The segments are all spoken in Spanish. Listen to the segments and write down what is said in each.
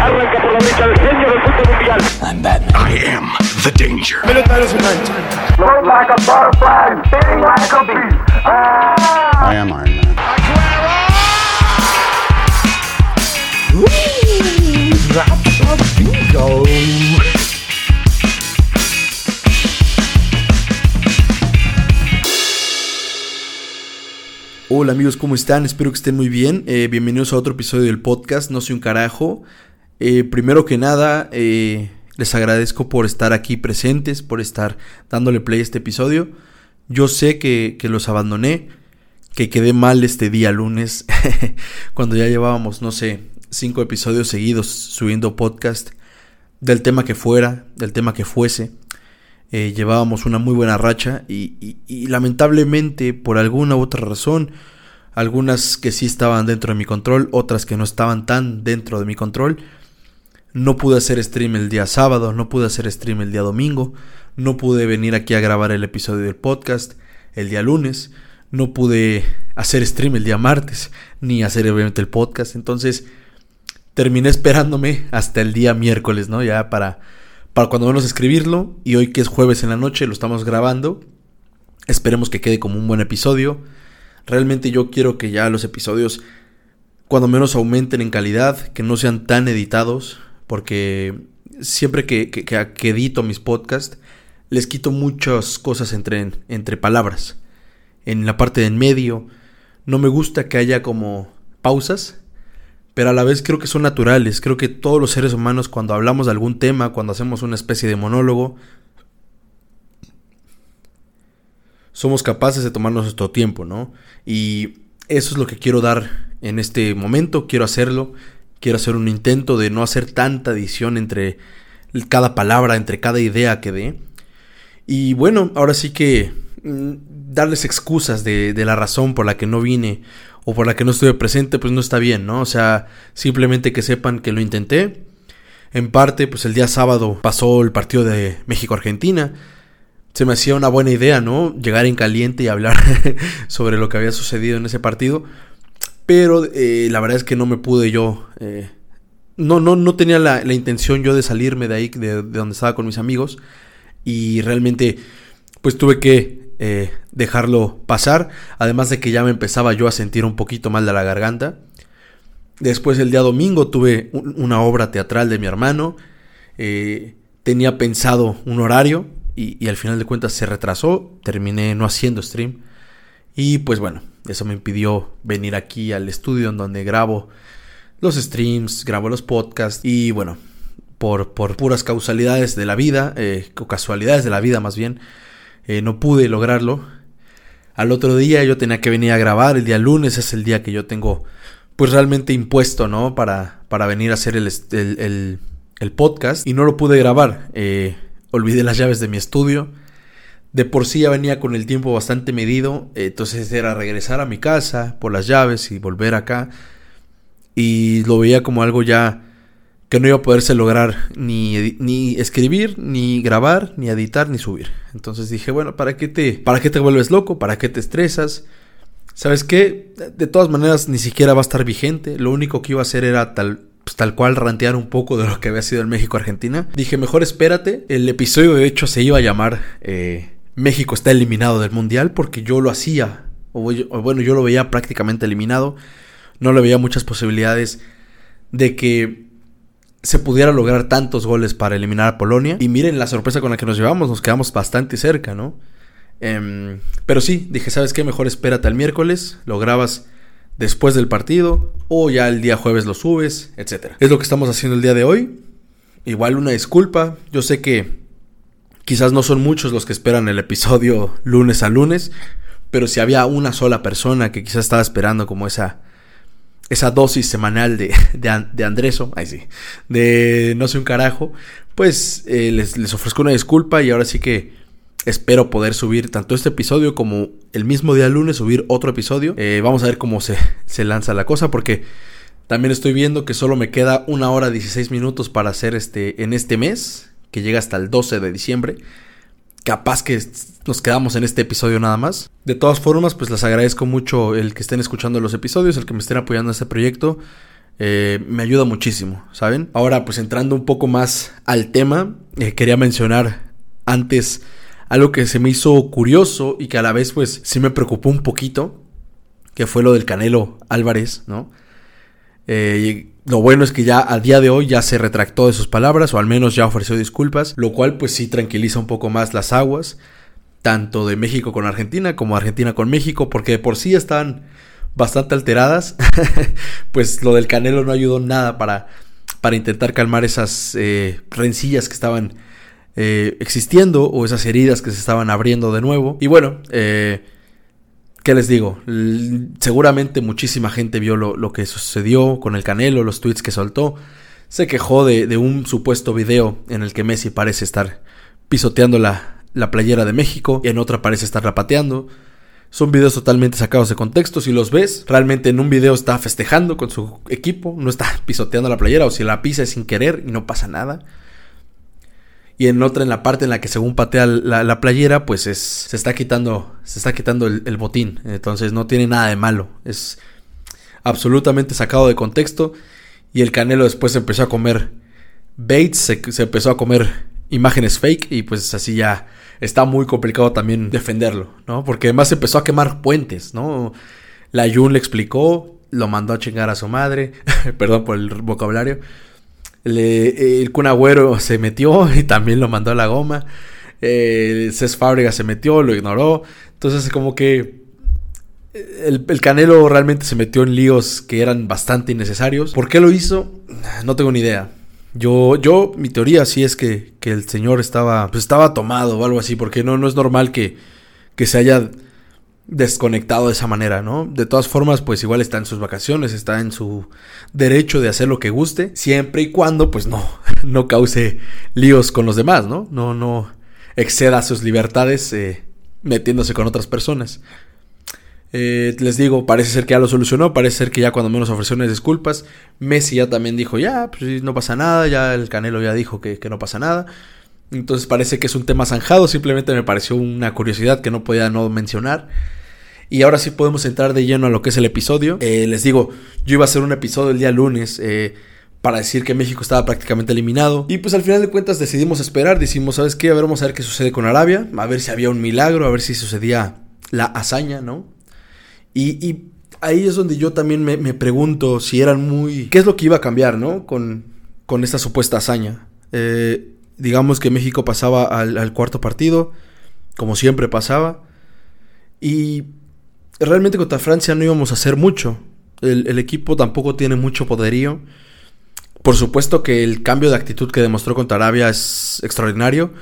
Arranca por la derecha el genio del fútbol mundial. I'm Batman. I am the danger. Float like a butterfly, sting like a bee. I am Iron Man. Hola amigos, ¿cómo están? Espero que estén muy bien. Eh, bienvenidos a otro episodio del podcast No soy un carajo. Eh, primero que nada, eh, les agradezco por estar aquí presentes, por estar dándole play a este episodio. Yo sé que, que los abandoné, que quedé mal este día lunes, cuando ya llevábamos, no sé, cinco episodios seguidos subiendo podcast del tema que fuera, del tema que fuese. Eh, llevábamos una muy buena racha y, y- y lamentablemente por alguna u otra razón, algunas que sí estaban dentro de mi control, otras que no estaban tan dentro de mi control, no pude hacer stream el día sábado, no pude hacer stream el día domingo, no pude venir aquí a grabar el episodio del podcast el día lunes, no pude hacer stream el día martes, ni hacer obviamente el podcast, entonces terminé esperándome hasta el día miércoles, ¿no? Ya para, para cuando menos escribirlo. Y hoy que es jueves en la noche, lo estamos grabando. Esperemos que quede como un buen episodio. Realmente yo quiero que ya los episodios, cuando menos aumenten en calidad, que no sean tan editados. Porque siempre que, que- edito mis podcasts, les quito muchas cosas entre, entre palabras. En la parte de en medio, no me gusta que haya como pausas pero a la vez creo que son naturales. Creo que todos los seres humanos cuando hablamos de algún tema, cuando hacemos una especie de monólogo, somos capaces de tomarnos nuestro tiempo, ¿no? Y eso es lo que quiero dar en este momento, quiero hacerlo, quiero hacer un intento de no hacer tanta edición entre cada palabra, entre cada idea que dé. Y bueno, ahora sí que mm, darles excusas de, de la razón por la que no vine o por la que no estuve presente, pues no está bien, ¿no? O sea, simplemente que sepan que lo intenté. En parte, pues el día sábado pasó el partido de México-Argentina. Se me hacía una buena idea, ¿no? Llegar en caliente y hablar sobre lo que había sucedido en ese partido. Pero eh, la verdad es que no me pude yo... eh, no, no, no tenía la, la intención yo de salirme de ahí, de, de donde estaba con mis amigos. Y realmente, pues tuve que eh, dejarlo pasar. Además de que ya me empezaba yo a sentir un poquito mal de la garganta. Después el día domingo tuve un- una obra teatral de mi hermano. Tenía pensado un horario y al final de cuentas se retrasó. Terminé no haciendo stream. Y pues bueno, eso me impidió venir aquí al estudio en donde grabo los streams, grabo los podcasts y bueno, por, por puras causalidades de la vida, eh, o casualidades de la vida más bien, eh, no pude lograrlo. Al otro día yo tenía que venir a grabar, el día lunes es el día que yo tengo pues realmente impuesto, ¿no? Para, para venir a hacer el, el- el podcast y no lo pude grabar. Eh, olvidé las llaves de mi estudio. De por sí ya venía con el tiempo bastante medido, entonces era regresar a mi casa por las llaves y volver acá. Y lo veía como algo ya que no iba a poderse lograr ni, ni escribir, ni grabar, ni editar, ni subir. Entonces dije, bueno, ¿para qué te, para qué te vuelves loco? ¿Para qué te estresas? ¿Sabes qué? De todas maneras, ni siquiera va a estar vigente. Lo único que iba a hacer era tal, pues, tal cual rantear un poco de lo que había sido el México-Argentina. Dije, mejor espérate. El episodio, de hecho, se iba a llamar eh, México está eliminado del Mundial porque yo lo hacía. O, bueno, yo lo veía prácticamente eliminado. No le veía muchas posibilidades de que se pudiera lograr tantos goles para eliminar a Polonia. Y miren la sorpresa con la que nos llevamos, nos quedamos bastante cerca, ¿no? Em, pero sí, dije, ¿sabes qué? Mejor espérate al miércoles, lo grabas después del partido o ya el día jueves lo subes, etc. Es lo que estamos haciendo el día de hoy. Igual una disculpa, yo sé que quizás no son muchos los que esperan el episodio lunes a lunes, pero si había una sola persona que quizás estaba esperando como esa esa dosis semanal de, de, de Andreso, sí, de no sé un carajo, pues eh, les, les ofrezco una disculpa y ahora sí que espero poder subir tanto este episodio como el mismo día lunes subir otro episodio. Eh, vamos a ver cómo se, se lanza la cosa porque también estoy viendo que solo me queda una hora 16 minutos para hacer este en este mes, que llega hasta el 12 de diciembre. Capaz que nos quedamos en este episodio nada más. De todas formas, pues les agradezco mucho el que estén escuchando los episodios, el que me estén apoyando en este proyecto. eh, me ayuda muchísimo, ¿saben? Ahora, pues entrando un poco más al tema, eh, quería mencionar antes algo que se me hizo curioso y que a la vez pues sí me preocupó un poquito, que fue lo del Canelo Álvarez, ¿no? Eh, lo bueno es que ya a día de hoy ya se retractó de sus palabras o al menos ya ofreció disculpas, lo cual pues sí tranquiliza un poco más las aguas, tanto de México con Argentina como Argentina con México, porque de por sí están bastante alteradas, pues lo del Canelo no ayudó nada para, para intentar calmar esas eh, rencillas que estaban eh, existiendo o esas heridas que se estaban abriendo de nuevo. Y bueno, eh, ¿Qué les digo? seguramente muchísima gente vio lo, que sucedió con el Canelo, los tweets que soltó. Se quejó de, un supuesto video en el que Messi parece estar pisoteando la, la playera de México y en otra parece estar pateando. Son videos totalmente sacados de contexto. Si los ves, realmente en un video está festejando con su equipo, no está pisoteando la playera o si la pisa sin querer y no pasa nada y en otra en la parte en la que según patea la, playera pues es, se está quitando se está quitando el, botín. Entonces no tiene nada de malo. Es absolutamente sacado de contexto. Y el Canelo después empezó a comer baits se, se empezó a comer imágenes fake y pues así ya está muy complicado también defenderlo no porque además empezó a quemar puentes no la Jun le explicó lo mandó a chingar a su madre perdón por el vocabulario el Kun Agüero se metió y también lo mandó a la goma. Eh, Cés Fábrega se metió, lo ignoró. Entonces, como que el, Canelo realmente se metió en líos que eran bastante innecesarios. ¿Por qué lo hizo? No tengo ni idea. Yo, yo, mi teoría sí es que, que el señor estaba, pues estaba tomado o algo así, porque no, no es normal que, que se haya desconectado de esa manera, ¿no? De todas formas, pues igual está en sus vacaciones, está en su derecho de hacer lo que guste, siempre y cuando, pues no, no cause líos con los demás, ¿no? No, no exceda sus libertades eh, metiéndose con otras personas. Eh, les digo, parece ser que ya lo solucionó, parece ser que ya cuando menos ofreció unas disculpas, Messi ya también dijo, ya, pues no pasa nada, ya el Canelo ya dijo que, que no pasa nada. Entonces parece que es un tema zanjado, simplemente me pareció una curiosidad que no podía no mencionar. Y ahora sí podemos entrar de lleno a lo que es el episodio. Eh, les digo, yo iba a hacer un episodio el día lunes eh, para decir que México estaba prácticamente eliminado. Y pues al final de cuentas decidimos esperar. Decimos, ¿sabes qué? A ver, vamos a ver qué sucede con Arabia. A ver si había un milagro, a ver si sucedía la hazaña, ¿no? Y, ahí es donde yo también me, pregunto si eran muy... ¿Qué es lo que iba a cambiar, ¿no? Con, con esta supuesta hazaña. Eh, digamos que México pasaba al, cuarto partido, como siempre pasaba. Y realmente contra Francia no íbamos a hacer mucho. El, equipo tampoco tiene mucho poderío. Por supuesto que el cambio de actitud que demostró contra Arabia es extraordinario.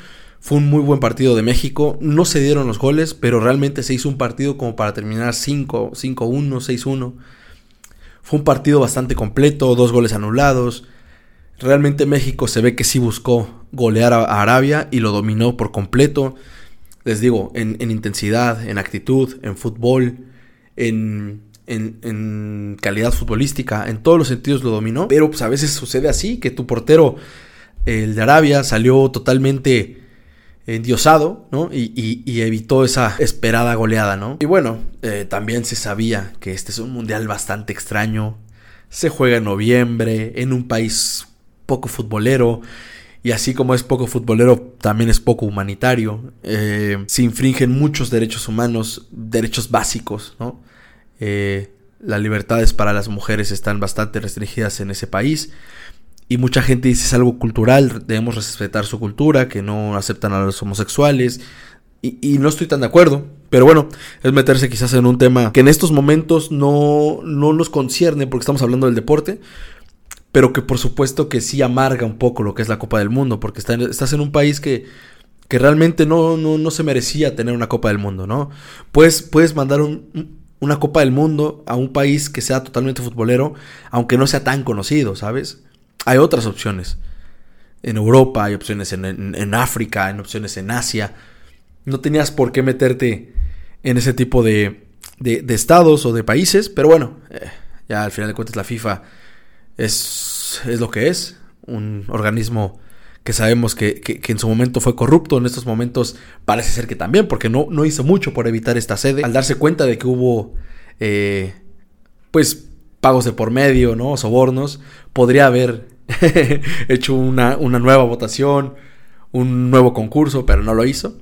Fue un muy buen partido de México. No se dieron los goles, pero realmente se hizo un partido como para terminar 5, 5-1, 6-1. Fue un partido bastante completo, dos goles anulados. Realmente México se ve que sí buscó golear a Arabia y lo dominó por completo les digo, en, intensidad, en actitud, en fútbol, en, calidad futbolística, en todos los sentidos lo dominó. Pero pues a veces sucede así, que tu portero, el de Arabia, salió totalmente endiosado, ¿no? Y, evitó esa esperada goleada, ¿no? Y bueno, eh, también se sabía que este es un mundial bastante extraño. Se juega en noviembre, en un país poco futbolero. Y así como es poco futbolero, también es poco humanitario. Eh, se infringen muchos derechos humanos, derechos básicos, ¿no? Eh, las libertades para las mujeres están bastante restringidas en ese país. Y mucha gente dice es algo cultural, debemos respetar su cultura, que no aceptan a los homosexuales. Y, y, no estoy tan de acuerdo. Pero bueno, es meterse quizás en un tema que en estos momentos no, no nos concierne porque estamos hablando del deporte pero que por supuesto que sí amarga un poco lo que es la Copa del Mundo, porque estás en un país que, que realmente no, no, se merecía tener una Copa del Mundo, ¿no? Puedes, puedes mandar una Copa del Mundo a un país que sea totalmente futbolero, aunque no sea tan conocido, ¿sabes? Hay otras opciones. En Europa, hay opciones en, África, hay opciones en Asia. No tenías por qué meterte en ese tipo de, de, estados o de países, pero bueno, eh, ya al final de cuentas la FIFA es, es lo que es, un organismo que sabemos que, que, en su momento fue corrupto, en estos momentos parece ser que también, porque no, no hizo mucho por evitar esta sede, al darse cuenta de que hubo, eh, pues, pagos de por medio, ¿no? Sobornos. Podría haber hecho una, una nueva votación, un nuevo concurso, pero no lo hizo.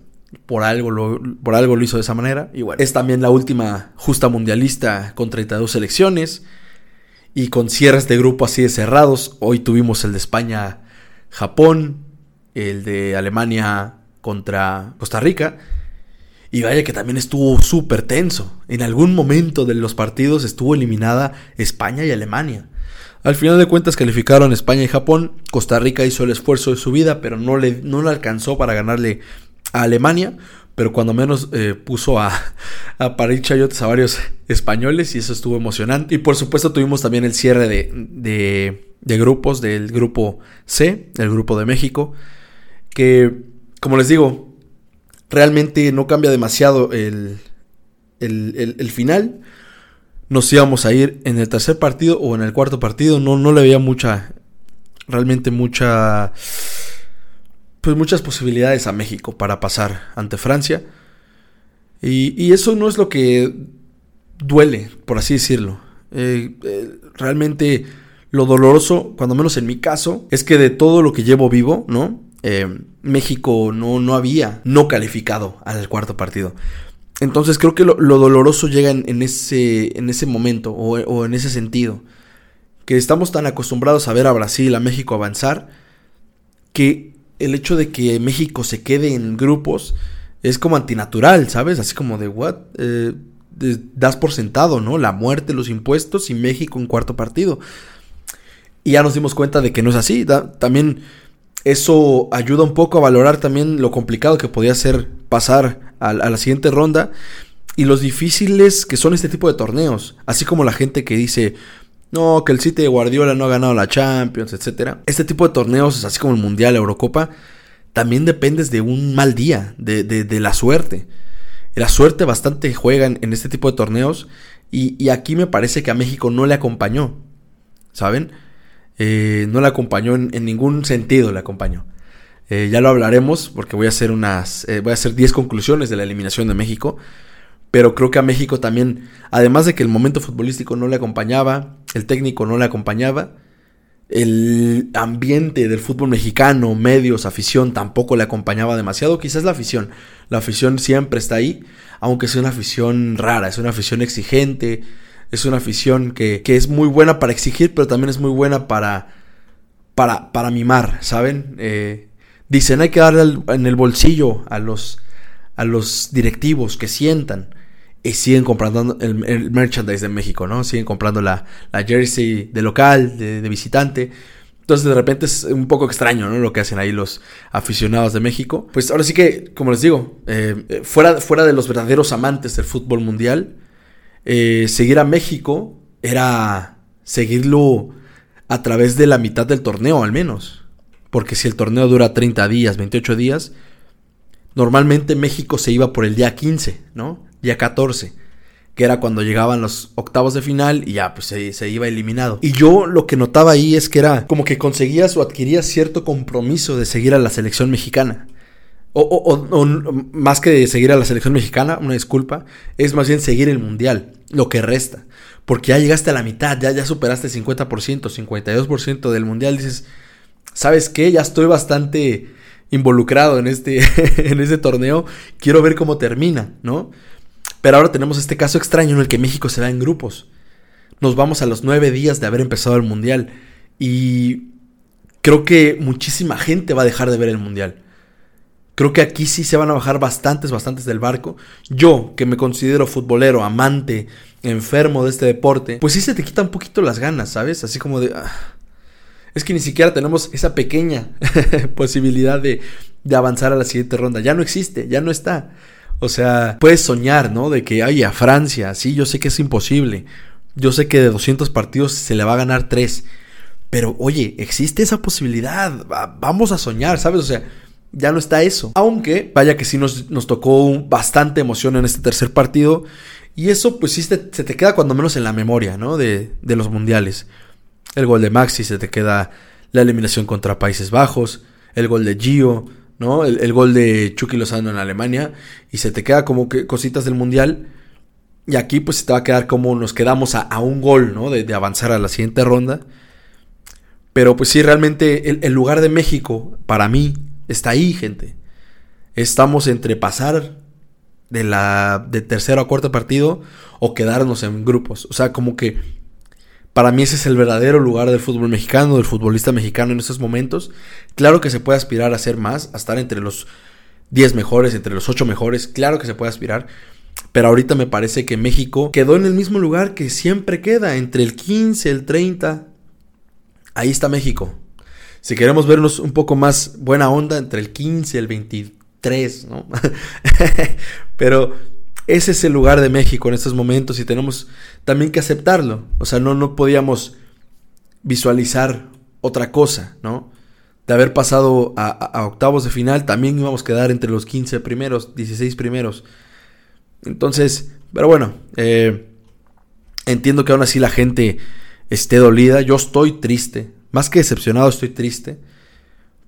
Por algo, lo, por algo lo hizo de esa manera. Y es también la última justa mundialista con 32 selecciones y con cierres de grupo así de cerrados. Hoy tuvimos el de España-Japón, el de Alemania contra Costa Rica. Y vaya que también estuvo súper tenso. En algún momento de los partidos estuvo eliminada España y Alemania. Al final de cuentas calificaron España y Japón. Costa Rica hizo el esfuerzo de su vida, pero no le, no le alcanzó para ganarle a Alemania. Pero cuando menos eh, puso a, a parir chayotes a varios españoles y eso estuvo emocionante. Y por supuesto tuvimos también el cierre de, de, de grupos del grupo C, el grupo de México. Que, como les digo, realmente no cambia demasiado el, el, el, final. Nos íbamos a ir en el tercer partido o en el cuarto partido. No, no le veía mucha, realmente mucha, pues muchas posibilidades a México para pasar ante Francia. Y, y eso no es lo que duele, por así decirlo. Eh, eh, realmente lo doloroso, cuando menos en mi caso, es que de todo lo que llevo vivo, ¿no? Eh, México no, no había no calificado al cuarto partido. Entonces creo que lo, doloroso llega en, ese, en ese momento o, o, en ese sentido. Que estamos tan acostumbrados a ver a Brasil, a México avanzar, que el hecho de que México se quede en grupos es como antinatural, ¿sabes? Así como de, ¿what? Eh, das por sentado, ¿no? La muerte, los impuestos y México en cuarto partido. Y ya nos dimos cuenta de que no es así. también eso ayuda un poco a valorar también lo complicado que podía ser pasar a, la siguiente ronda y los difíciles que son este tipo de torneos. Así como la gente que dice, no, que el City de Guardiola no ha ganado la Champions, etc. Este tipo de torneos, así como el Mundial, la Eurocopa, también dependes de un mal día, de, la suerte. La suerte bastante juega en, este tipo de torneos y, aquí me parece que a México no le acompañó, ¿saben? Eh, no la acompañó en, ningún sentido, le acompañó. Eh, ya lo hablaremos porque voy a hacer unas, eh, voy a hacer 10 conclusiones de la eliminación de México. Pero creo que a México también, además de que el momento futbolístico no le acompañaba, el técnico no le acompañaba, el ambiente del fútbol mexicano, medios, afición, tampoco le acompañaba demasiado. Quizás la afición, la afición siempre está ahí, aunque sea una afición rara, es una afición exigente, es una afición que, es muy buena para exigir, pero también es muy buena para, para, para mimar, ¿saben? Eh, dicen, hay que darle en el bolsillo a los, a los directivos que sientan. Y siguen comprando el, merchandise de México, ¿no? Siguen comprando la, jersey de local, de, visitante. Entonces de repente es un poco extraño, ¿no? Lo que hacen ahí los aficionados de México. Pues ahora sí que, como les digo, eh, fuera, fuera de los verdaderos amantes del fútbol mundial, eh, seguir a México era seguirlo a través de la mitad del torneo al menos. Porque si el torneo dura 30 días, 28 días, normalmente México se iba por el día 15, ¿no? Día 14, que era cuando llegaban los octavos de final y ya pues se, se iba eliminado. Y yo lo que notaba ahí es que era como que conseguías o adquirías cierto compromiso de seguir a la selección mexicana. O, más que seguir a la selección mexicana, una disculpa, es más bien seguir el mundial, lo que resta. Porque ya llegaste a la mitad, ya, ya superaste el 50%, 52% del mundial. Dices, ¿sabes qué? Ya estoy bastante involucrado en este, en este torneo. Quiero ver cómo termina, ¿no? Pero ahora tenemos este caso extraño en el que México se va en grupos. Nos vamos a los nueve días de haber empezado el mundial. Y creo que muchísima gente va a dejar de ver el mundial. Creo que aquí sí se van a bajar bastantes, bastantes del barco. Yo, que me considero futbolero, amante, enfermo de este deporte, pues sí se te quita un poquito las ganas, ¿sabes? Así como de... Ah, es que ni siquiera tenemos esa pequeña posibilidad de, de avanzar a la siguiente ronda. Ya no existe, ya no está. O sea, puedes soñar, ¿no? De que, ay, a Francia, sí, yo sé que es imposible. Yo sé que de 200 partidos se le va a ganar 3. Pero, oye, existe esa posibilidad. Vamos a soñar, ¿sabes? O sea, ya no está eso. Aunque, vaya que sí nos, nos tocó bastante emoción en este tercer partido. Y eso, pues sí, se te queda cuando menos en la memoria, ¿no? De, de los mundiales. El gol de Maxi, se te queda la eliminación contra Países Bajos, el gol de Gio, ¿no? El, el, gol de Chucky Lozano en Alemania. Y se te queda como que cositas del mundial. Y aquí pues se te va a quedar como nos quedamos a, un gol, ¿no? De, avanzar a la siguiente ronda. Pero pues sí, realmente el, lugar de México, para mí, está ahí, gente. Estamos entre pasar de la de tercero a cuarto partido o quedarnos en grupos. O sea, como que para mí ese es el verdadero lugar del fútbol mexicano, del futbolista mexicano en estos momentos. Claro que se puede aspirar a ser más, a estar entre los 10 mejores, entre los 8 mejores. Claro que se puede aspirar. Pero ahorita me parece que México quedó en el mismo lugar que siempre queda, entre el 15, el 30. Ahí está México. Si queremos vernos un poco más buena onda, entre el 15 y el 23, ¿no? Pero ese es el lugar de México en estos momentos y tenemos también que aceptarlo. O sea, no, no podíamos visualizar otra cosa, ¿no? De haber pasado a, octavos de final, también íbamos a quedar entre los 15 primeros, 16 primeros. Entonces, pero bueno, eh, entiendo que aún así la gente esté dolida. Yo estoy triste, más que decepcionado, estoy triste.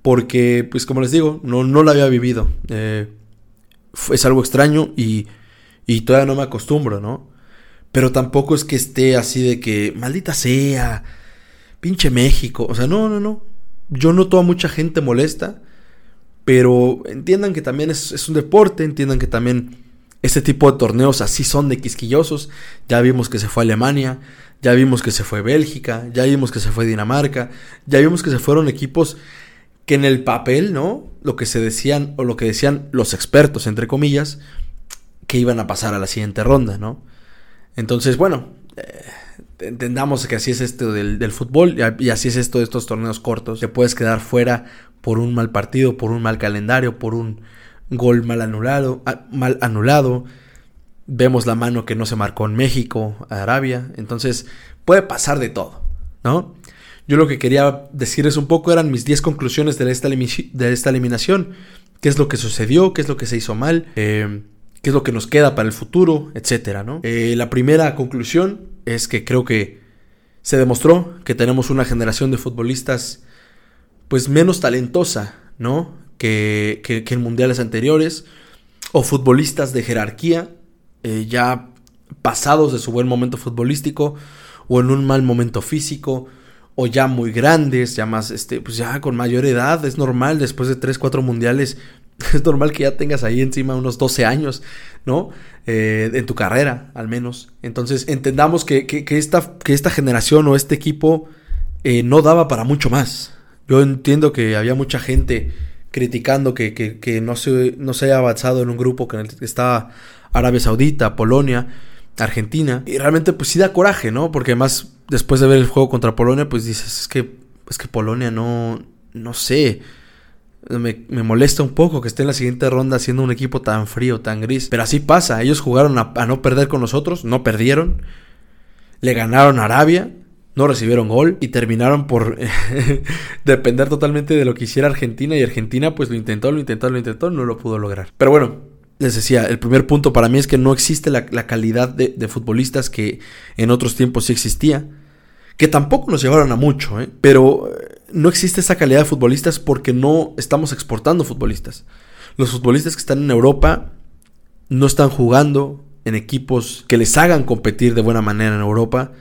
Porque, pues como les digo, no, no lo había vivido. Eh, es algo extraño y, y todavía no me acostumbro, ¿no? Pero tampoco es que esté así de que, maldita sea, pinche México. O sea, no, no, no. Yo noto a mucha gente molesta, pero entiendan que también es, un deporte, entiendan que también este tipo de torneos así son de quisquillosos. Ya vimos que se fue Alemania, ya vimos que se fue Bélgica, ya vimos que se fue Dinamarca, ya vimos que se fueron equipos que en el papel, ¿no? Lo que se decían o lo que decían los expertos, entre comillas, que iban a pasar a la siguiente ronda, ¿no? Entonces, bueno, eh, entendamos que así es esto del, fútbol y así es esto de estos torneos cortos. Te puedes quedar fuera por un mal partido, por un mal calendario, por un gol mal anulado, mal anulado. Vemos la mano que no se marcó en México, Arabia. Entonces, puede pasar de todo, ¿no? Yo lo que quería decirles un poco eran mis 10 conclusiones de esta, de esta eliminación. ¿Qué es lo que sucedió? ¿Qué es lo que se hizo mal? Eh, ¿Qué es lo que nos queda para el futuro? Etcétera, ¿no? Eh, la primera conclusión es que creo que se demostró que tenemos una generación de futbolistas pues menos talentosa, ¿no? que, en mundiales anteriores, o futbolistas de jerarquía, eh, ya pasados de su buen momento futbolístico, o en un mal momento físico, o ya muy grandes, ya más, este, pues ya con mayor edad, es normal, después de 3, 4 mundiales, es normal que ya tengas ahí encima unos 12 años, ¿no? Eh, en tu carrera, al menos. Entonces, entendamos que, que, esta, que esta generación o este equipo eh, no daba para mucho más. Yo entiendo que había mucha gente criticando que, no, se, no se haya avanzado en un grupo que está Arabia Saudita, Polonia, Argentina. Y realmente pues sí da coraje, ¿no? Porque además después de ver el juego contra Polonia pues dices, es que, es que Polonia no, no sé. Me, molesta un poco que esté en la siguiente ronda siendo un equipo tan frío, tan gris. Pero así pasa. Ellos jugaron a, no perder con nosotros, no perdieron. Le ganaron a Arabia no recibieron gol y terminaron por depender totalmente de lo que hiciera Argentina y Argentina pues lo intentó, lo intentó, lo intentó, no lo pudo lograr. Pero bueno, les decía, el primer punto para mí es que no existe la, calidad de, futbolistas que en otros tiempos sí existía, que tampoco nos llevaron a mucho, ¿eh? pero eh, no existe esa calidad de futbolistas porque no estamos exportando futbolistas. Los futbolistas que están en Europa no están jugando en equipos que les hagan competir de buena manera en Europa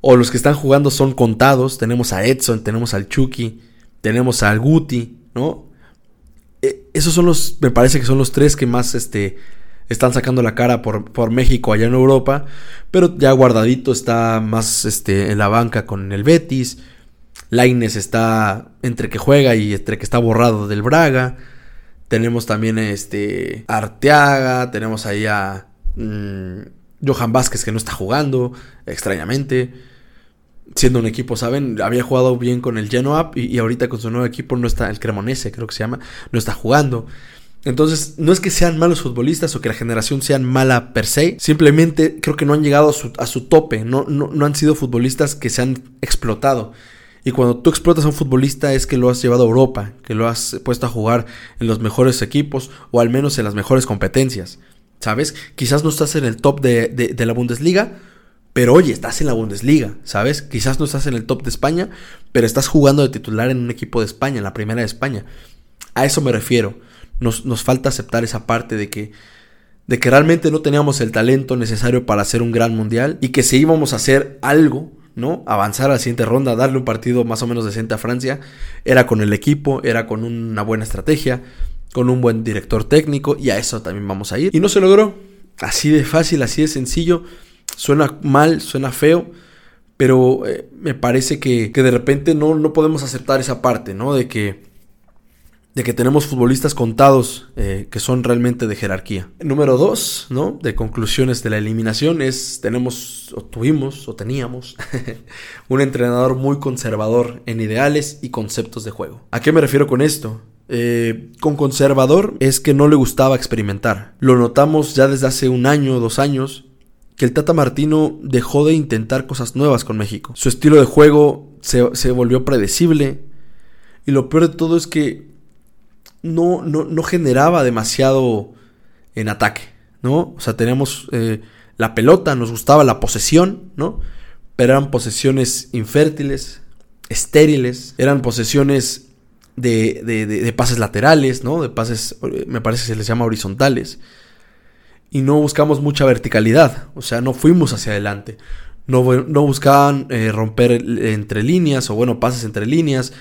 o los que están jugando son contados. Tenemos a Edson, tenemos al Chucky, tenemos al Guti, ¿no? E, esos son los, me parece que son los tres que más este, están sacando la cara por, por, México allá en Europa. Pero ya guardadito está más este, en la banca con el Betis. Laines está entre que juega y entre que está borrado del Braga. Tenemos también este Arteaga. Tenemos ahí a mm, Johan Vázquez que no está jugando, extrañamente siendo un equipo, ¿saben? Había jugado bien con el Genoa y, y, ahorita con su nuevo equipo no está, el Cremonese creo que se llama, no está jugando. Entonces, no es que sean malos futbolistas o que la generación sea mala per se, simplemente creo que no han llegado a su, tope, no, no, no han sido futbolistas que se han explotado. Y cuando tú explotas a un futbolista es que lo has llevado a Europa, que lo has puesto a jugar en los mejores equipos o al menos en las mejores competencias. ¿Sabes? Quizás no estás en el top de, de, de la Bundesliga, pero oye, estás en la Bundesliga, ¿sabes? Quizás no estás en el top de España, pero estás jugando de titular en un equipo de España, en la primera de España. A eso me refiero. Nos, nos falta aceptar esa parte de que, de que realmente no teníamos el talento necesario para hacer un gran mundial y que si íbamos a hacer algo, ¿no? Avanzar a la siguiente ronda, darle un partido más o menos decente a Francia, era con el equipo, era con una buena estrategia, con un buen director técnico y a eso también vamos a ir. Y no se logró. Así de fácil, así de sencillo. Suena mal, suena feo, pero eh, me parece que, de repente no, no podemos aceptar esa parte, ¿no? De que de que tenemos futbolistas contados eh, que son realmente de jerarquía. Número dos, ¿no? De conclusiones de la eliminación es, tenemos, o tuvimos, o teníamos, un entrenador muy conservador en ideales y conceptos de juego. ¿A qué me refiero con esto? Eh, con conservador es que no le gustaba experimentar. Lo notamos ya desde hace un año, dos años, que el Tata Martino dejó de intentar cosas nuevas con México. Su estilo de juego se, se volvió predecible. Y lo peor de todo es que no, no, generaba demasiado en ataque, ¿no? O sea, teníamos eh, la pelota, nos gustaba la posesión, ¿no? Pero eran posesiones infértiles, estériles, eran posesiones de, de, pases laterales, ¿no? De pases, me parece que se les llama horizontales. Y no buscamos mucha verticalidad, o sea, no fuimos hacia adelante. No, no buscaban eh, romper entre líneas o, bueno, pases entre líneas.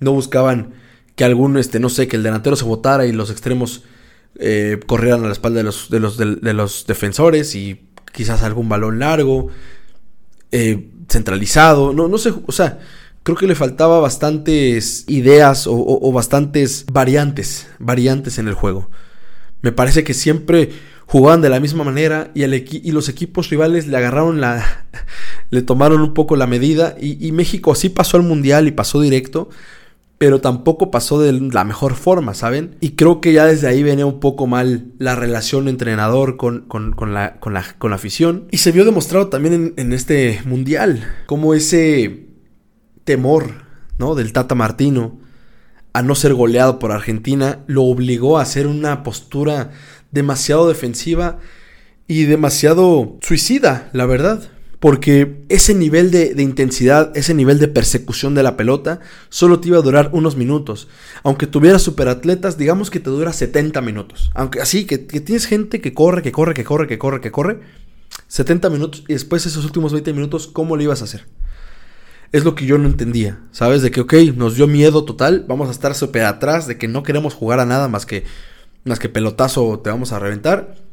No buscaban que algún, este, no sé, que el delantero se botara y los extremos eh, corrieran a la espalda de los, de los, de, los defensores y quizás algún balón largo, eh, centralizado, no, no sé, o sea, creo que le faltaba bastantes ideas o, bastantes variantes, variantes en el juego. Me parece que siempre jugaban de la misma manera y, el y los equipos rivales le agarraron la, le tomaron un poco la medida y, y México así pasó al mundial y pasó directo pero tampoco pasó de la mejor forma, ¿saben? Y creo que ya desde ahí venía un poco mal la relación entrenador con, con, la, con, la, con la, afición. Y se vio demostrado también en, en, este mundial, como ese temor, ¿no? Del Tata Martino a no ser goleado por Argentina lo obligó a hacer una postura demasiado defensiva y demasiado suicida, la verdad. Porque ese nivel de, intensidad, ese nivel de persecución de la pelota, solo te iba a durar unos minutos. Aunque tuvieras superatletas, digamos que te dura 70 minutos. Aunque así, que, tienes gente que corre, que corre, que corre, que corre, que corre. 70 minutos y después esos últimos 20 minutos, ¿cómo lo ibas a hacer? Es lo que yo no entendía, ¿sabes? De que, ok, nos dio miedo total, vamos a estar súper atrás, de que no queremos jugar a nada más que, más que pelotazo te vamos a reventar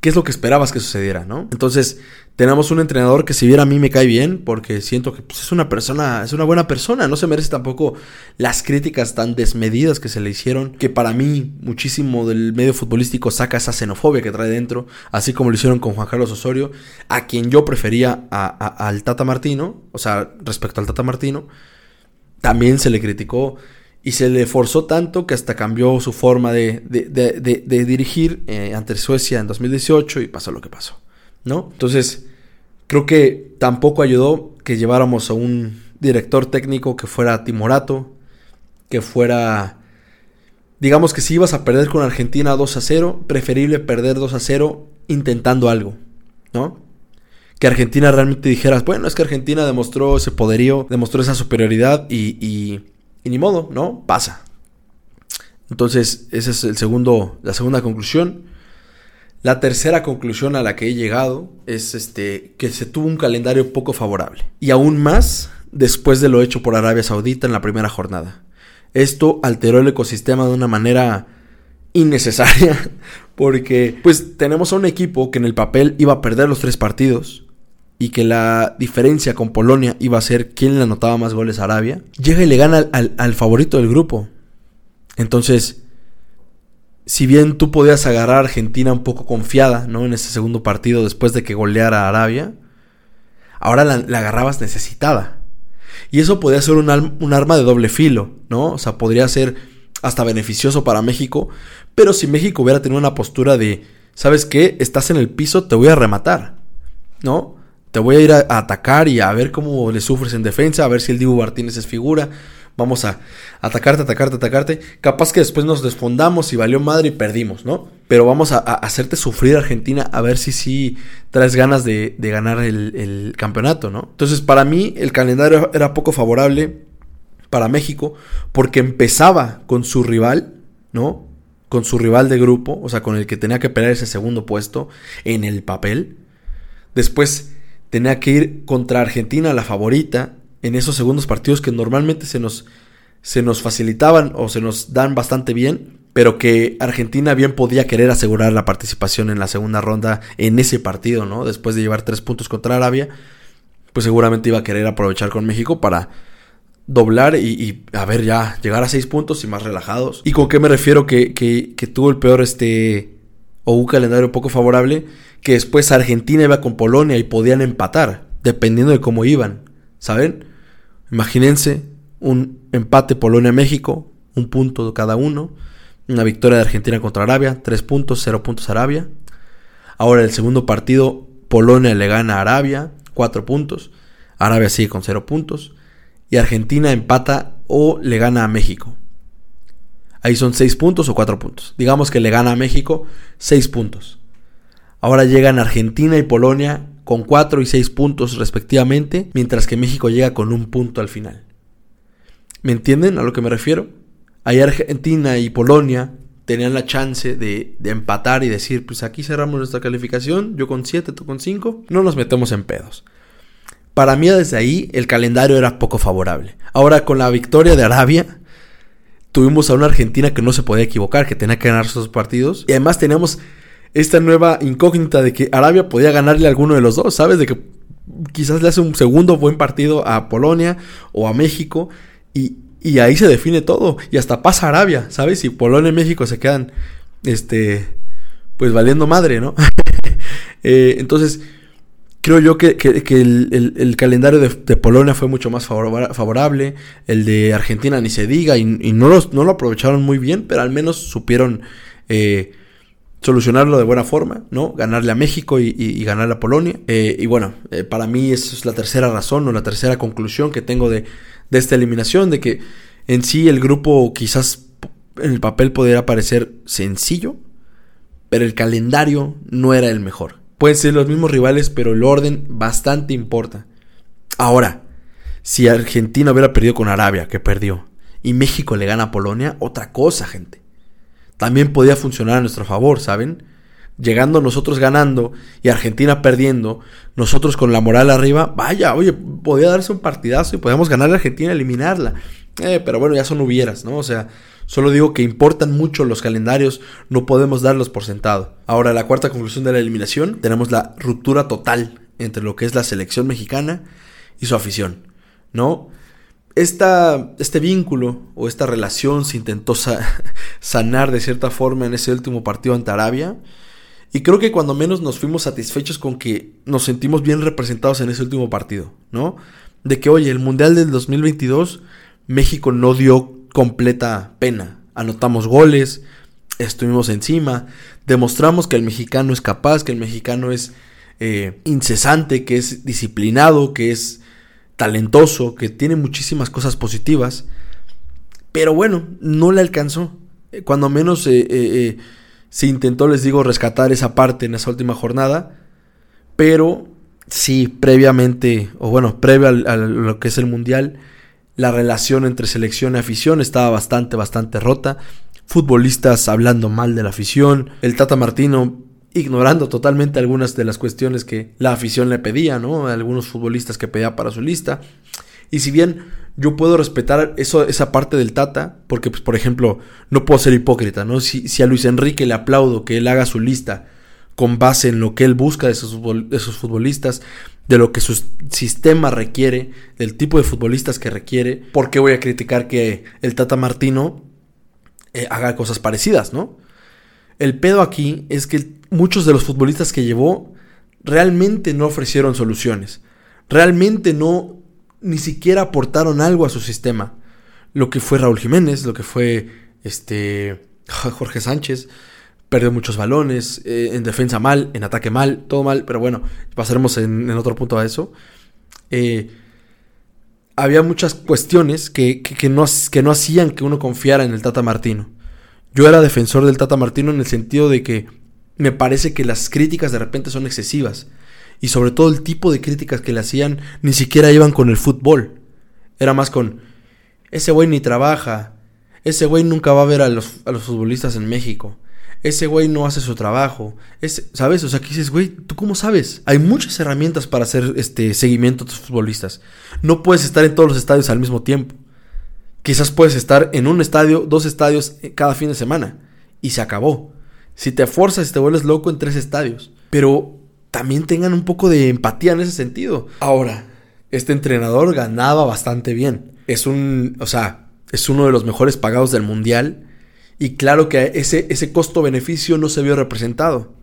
qué es lo que esperabas que sucediera, ¿no? Entonces, tenemos un entrenador que si viera a mí me cae bien, porque siento que pues, es una persona, es una buena persona, no se merece tampoco las críticas tan desmedidas que se le hicieron, que para mí muchísimo del medio futbolístico saca esa xenofobia que trae dentro, así como lo hicieron con Juan Carlos Osorio, a quien yo prefería al Tata Martino, o sea, respecto al Tata Martino, también se le criticó y se le forzó tanto que hasta cambió su forma de, dirigir eh, ante Suecia en 2018 y pasó lo que pasó, ¿no? Entonces, creo que tampoco ayudó que lleváramos a un director técnico que fuera timorato, que fuera... Digamos que si ibas a perder con Argentina 2 a 0, preferible perder 2 a 0 intentando algo, ¿no? Que Argentina realmente dijeras, bueno, es que Argentina demostró ese poderío, demostró esa superioridad y ni modo, ¿no? Pasa. Entonces, esa es el segundo, la segunda conclusión. La tercera conclusión a la que he llegado es este, que se tuvo un calendario poco favorable. Y aún más después de lo hecho por Arabia Saudita en la primera jornada. Esto alteró el ecosistema de una manera innecesaria porque pues tenemos a un equipo que en el papel iba a perder los tres partidos y que la diferencia con Polonia iba a ser quién le anotaba más goles a Arabia, llega y le gana al, favorito del grupo. Entonces, si bien tú podías agarrar a Argentina un poco confiada, ¿no? En ese segundo partido después de que goleara a Arabia, ahora la, agarrabas necesitada. Y eso podía ser un, un, arma de doble filo, ¿no? O sea, podría ser hasta beneficioso para México, pero si México hubiera tenido una postura de, ¿sabes qué? Estás en el piso, te voy a rematar, ¿no? Te voy a ir a, atacar y a ver cómo le sufres en defensa, a ver si el Dibu Martínez es figura. Vamos a atacarte, atacarte, atacarte. Capaz que después nos despondamos y valió madre y perdimos, ¿no? Pero vamos a, hacerte sufrir Argentina a ver si sí traes ganas de, ganar el, campeonato, ¿no? Entonces, para mí, el calendario era poco favorable para México porque empezaba con su rival, ¿no? con su rival de grupo, o sea, con el que tenía que pelear ese segundo puesto en el papel. Después tenía que ir contra Argentina, la favorita, en esos segundos partidos que normalmente se nos, se nos facilitaban o se nos dan bastante bien, pero que Argentina bien podía querer asegurar la participación en la segunda ronda en ese partido, ¿no? Después de llevar tres puntos contra Arabia, pues seguramente iba a querer aprovechar con México para doblar y, a ver ya llegar a seis puntos y más relajados. ¿Y con qué me refiero que, que, tuvo el peor este o un calendario poco favorable? Que después Argentina iba con Polonia y podían empatar, dependiendo de cómo iban, ¿saben? Imagínense un empate Polonia-México, un punto cada uno. Una victoria de Argentina contra Arabia, tres puntos, cero puntos Arabia. Ahora el segundo partido, Polonia le gana a Arabia, cuatro puntos. Arabia sigue con cero puntos y Argentina empata o le gana a México. Ahí son 6 puntos o 4 puntos. Digamos que le gana a México 6 puntos. Ahora llegan Argentina y Polonia con 4 y 6 puntos respectivamente, mientras que México llega con un punto al final. ¿Me entienden a lo que me refiero? Ahí Argentina y Polonia tenían la chance de, de, empatar y decir, pues aquí cerramos nuestra calificación, yo con 7, tú con 5, no nos metemos en pedos. Para mí desde ahí el calendario era poco favorable. Ahora con la victoria de Arabia, tuvimos a una Argentina que no se podía equivocar, que tenía que ganar sus partidos. Y además teníamos esta nueva incógnita de que Arabia podía ganarle a alguno de los dos, ¿sabes? De que quizás le hace un segundo buen partido a Polonia o a México y, y ahí se define todo. Y hasta pasa Arabia, ¿sabes? Y Polonia y México se quedan, este, pues valiendo madre, ¿no? Eh, entonces Creo yo que, el, calendario de, Polonia fue mucho más favorable, el de Argentina ni se diga, y, no, no, lo aprovecharon muy bien, pero al menos supieron eh, solucionarlo de buena forma, ¿no? Ganarle a México y, ganarle a Polonia. Eh, y bueno, eh, para mí esa es la tercera razón o la tercera conclusión que tengo de, de esta eliminación, de que en sí el grupo quizás en el papel podría parecer sencillo, pero el calendario no era el mejor. Pueden ser los mismos rivales, pero el orden bastante importa. Ahora, si Argentina hubiera perdido con Arabia, que perdió, y México le gana a Polonia, otra cosa, gente. También podía funcionar a nuestro favor, ¿saben? Llegando nosotros ganando y Argentina perdiendo, nosotros con la moral arriba, vaya, oye, podía darse un partidazo y podíamos ganar a Argentina eliminarla. Eh, pero bueno, ya son hubieras, ¿no? O sea, Solo digo que importan mucho los calendarios, no podemos darlos por sentado. Ahora, la cuarta conclusión de la eliminación, tenemos la ruptura total entre lo que es la selección mexicana y su afición, ¿no? Esta, este vínculo o esta relación se intentó sanar de cierta forma en ese último partido ante Arabia. Y creo que cuando menos nos fuimos satisfechos con que nos sentimos bien representados en ese último partido, ¿no? De que, oye, el Mundial del 2022, México no dio completa pena. Anotamos goles, estuvimos encima, demostramos que el mexicano es capaz, que el mexicano es eh, incesante, que es disciplinado, que es talentoso, que tiene muchísimas cosas positivas. Pero bueno, no le alcanzó. Cuando menos eh, eh, se intentó, les digo, rescatar esa parte en esa última jornada. Pero sí, previamente, o bueno, previo a lo que es el Mundial, la relación entre selección y afición estaba bastante, bastante rota. Futbolistas hablando mal de la afición. El Tata Martino ignorando totalmente algunas de las cuestiones que la afición le pedía, ¿no? Algunos futbolistas que pedía para su lista. Y si bien yo puedo respetar eso, esa parte del Tata, porque, pues, por ejemplo, no puedo ser hipócrita, ¿no? Si, si a Luis Enrique le aplaudo que él haga su lista con base en lo que él busca de sus, de sus futbolistas, de lo que su sistema requiere, del tipo de futbolistas que requiere. ¿Por qué voy a criticar que el Tata Martino eh, haga cosas parecidas, no? El pedo aquí es que muchos de los futbolistas que llevó realmente no ofrecieron soluciones. Realmente no ni siquiera aportaron algo a su sistema. Lo que fue Raúl Jiménez, lo que fue este Jorge Sánchez, perdió muchos balones, eh, en defensa mal, en ataque mal, todo mal, pero bueno, pasaremos en, otro punto a eso. Eh, había muchas cuestiones que, no, que no hacían que uno confiara en el Tata Martino. Yo era defensor del Tata Martino en el sentido de que me parece que las críticas de repente son excesivas. Y sobre todo el tipo de críticas que le hacían ni siquiera iban con el fútbol. Era más con, ese güey ni trabaja, Ese güey nunca va a ver a los, a los futbolistas en México. Ese güey no hace su trabajo. Ese, ¿Sabes? O sea, que dices, güey, ¿tú cómo sabes? Hay muchas herramientas para hacer este seguimiento a tus futbolistas. No puedes estar en todos los estadios al mismo tiempo. Quizás puedes estar en un estadio, dos estadios eh, cada fin de semana. Y se acabó. Si te forzas y te vuelves loco en tres estadios. Pero también tengan un poco de empatía en ese sentido. Ahora, este entrenador ganaba bastante bien. Es un, o sea, es uno de los mejores pagados del mundial. Y claro que ese, ese costo-beneficio no se vio representado.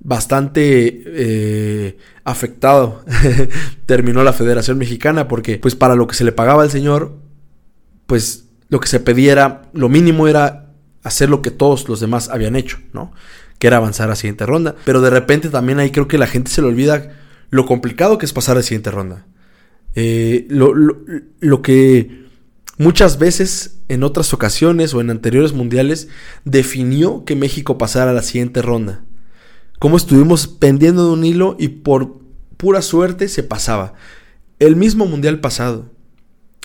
Bastante eh, afectado terminó la Federación Mexicana porque pues para lo que se le pagaba al señor, pues lo que se pedía era, lo mínimo era hacer lo que todos los demás habían hecho, ¿no? Que era avanzar a la siguiente ronda. Pero de repente también ahí creo que la gente se le olvida lo complicado que es pasar a la siguiente ronda. Eh, lo, lo, lo que muchas veces en otras ocasiones o en anteriores mundiales definió que México pasara a la siguiente ronda. Como estuvimos pendiendo de un hilo y por pura suerte se pasaba. El mismo mundial pasado.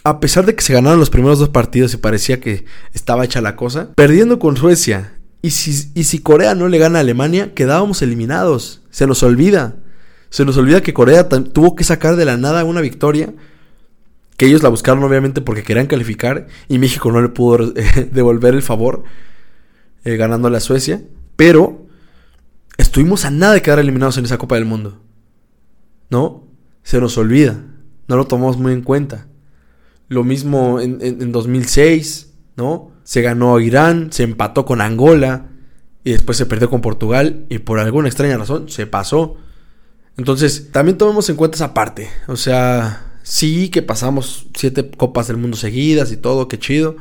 A pesar de que se ganaron los primeros dos partidos y parecía que estaba hecha la cosa, perdiendo con Suecia y si, y si Corea no le gana a Alemania, quedábamos eliminados. Se nos olvida. Se nos olvida que Corea tuvo que sacar de la nada una victoria que ellos la buscaron obviamente porque querían calificar y México no le pudo devolver el favor eh, ganándole a Suecia. Pero estuvimos a nada de quedar eliminados en esa Copa del Mundo. ¿No? Se nos olvida. No lo tomamos muy en cuenta. Lo mismo en, en, en 2006, ¿no? Se ganó a Irán, se empató con Angola y después se perdió con Portugal y por alguna extraña razón se pasó. Entonces, también tomemos en cuenta esa parte. O sea, sí que pasamos siete copas del mundo seguidas y todo, qué chido.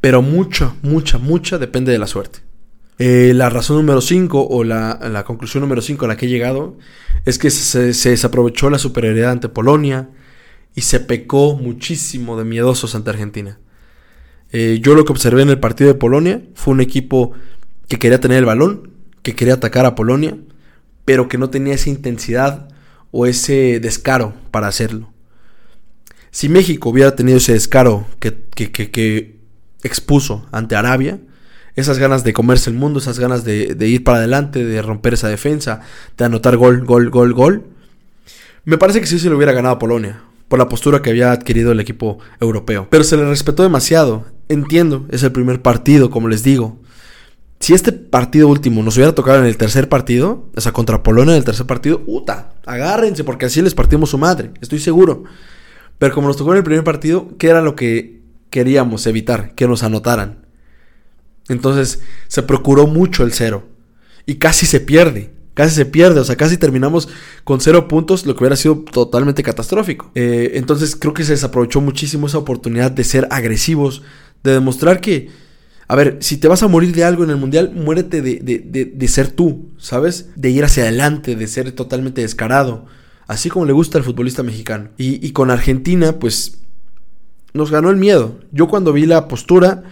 Pero mucha, mucha, mucha depende de la suerte. Eh, la razón número 5 o la, la, conclusión número 5 a la que he llegado es que se, se, desaprovechó la superioridad ante Polonia y se pecó muchísimo de miedosos ante Argentina. Eh, yo lo que observé en el partido de Polonia fue un equipo que quería tener el balón, que quería atacar a Polonia, pero que no tenía esa intensidad o ese descaro para hacerlo. Si México hubiera tenido ese descaro que, que, que, que expuso ante Arabia, esas ganas de comerse el mundo, esas ganas de, de, ir para adelante, de romper esa defensa, de anotar gol, gol, gol, gol, me parece que sí se lo hubiera ganado a Polonia, por la postura que había adquirido el equipo europeo. Pero se le respetó demasiado. Entiendo, es el primer partido, como les digo. Si este partido último nos hubiera tocado en el tercer partido, o sea, contra Polonia en el tercer partido, ¡uta! Agárrense, porque así les partimos su madre, estoy seguro. Pero como nos tocó en el primer partido, ¿qué era lo que queríamos evitar? Que nos anotaran. Entonces se procuró mucho el cero. Y casi se pierde. Casi se pierde. O sea, casi terminamos con cero puntos, lo que hubiera sido totalmente catastrófico. Eh, entonces creo que se desaprovechó muchísimo esa oportunidad de ser agresivos, de demostrar que a ver, si te vas a morir de algo en el mundial, muérete de, de, de, de, ser tú, ¿sabes? De ir hacia adelante, de ser totalmente descarado. Así como le gusta al futbolista mexicano. Y, y con Argentina, pues nos ganó el miedo. Yo cuando vi la postura,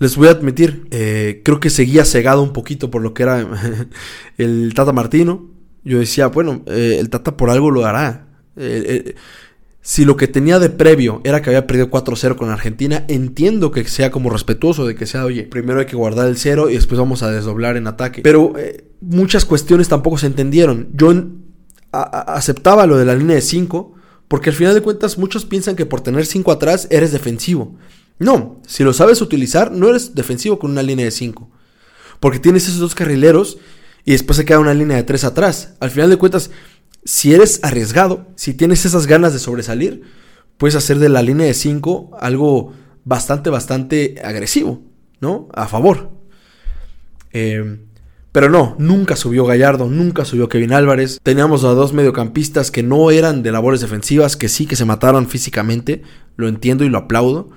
les voy a admitir, eh, creo que seguía cegado un poquito por lo que era el Tata Martino. Yo decía, bueno, eh, el Tata por algo lo hará. Eh, si lo que tenía de previo era que había perdido 4-0 con Argentina, entiendo que sea como respetuoso de que sea, oye, primero hay que guardar el 0 y después vamos a desdoblar en ataque. Pero muchas cuestiones tampoco se entendieron. Yo aceptaba lo de la línea de 5, porque al final de cuentas muchos piensan que por tener 5 atrás eres defensivo. No, si lo sabes utilizar, no eres defensivo con una línea de 5. Porque tienes esos dos carrileros y después se queda una línea de 3 atrás. Al final de cuentas, si eres arriesgado, si tienes esas ganas de sobresalir, puedes hacer de la línea de 5 algo bastante, bastante agresivo, ¿no? A favor. Eh, pero no, nunca subió Gallardo, nunca subió Kevin Álvarez. Teníamos a dos mediocampistas que no eran de labores defensivas, que sí que se mataron físicamente, lo entiendo y lo aplaudo.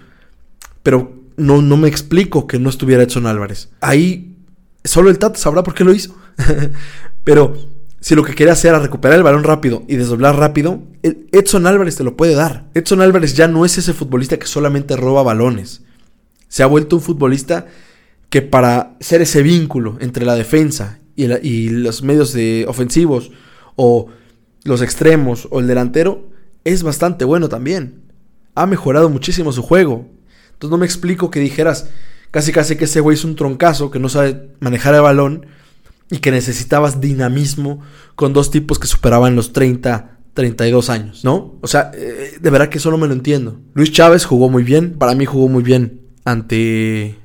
Pero no, no me explico que no estuviera Edson Álvarez. Ahí solo el Tata sabrá por qué lo hizo. pero si lo que quería hacer era recuperar el balón rápido y desdoblar rápido, Edson Álvarez te lo puede dar. Edson Álvarez ya no es ese futbolista que solamente roba balones. Se ha vuelto un futbolista que para ser ese vínculo entre la defensa y, y los medios de ofensivos o los extremos o el delantero es bastante bueno también. Ha mejorado muchísimo su juego. Entonces no me explico que dijeras casi casi que ese güey es un troncazo, que no sabe manejar el balón y que necesitabas dinamismo con dos tipos que superaban los 30, 32 años, ¿no? O sea, eh, de verdad que eso no me lo entiendo. Luis Chávez jugó muy bien, para mí jugó muy bien ante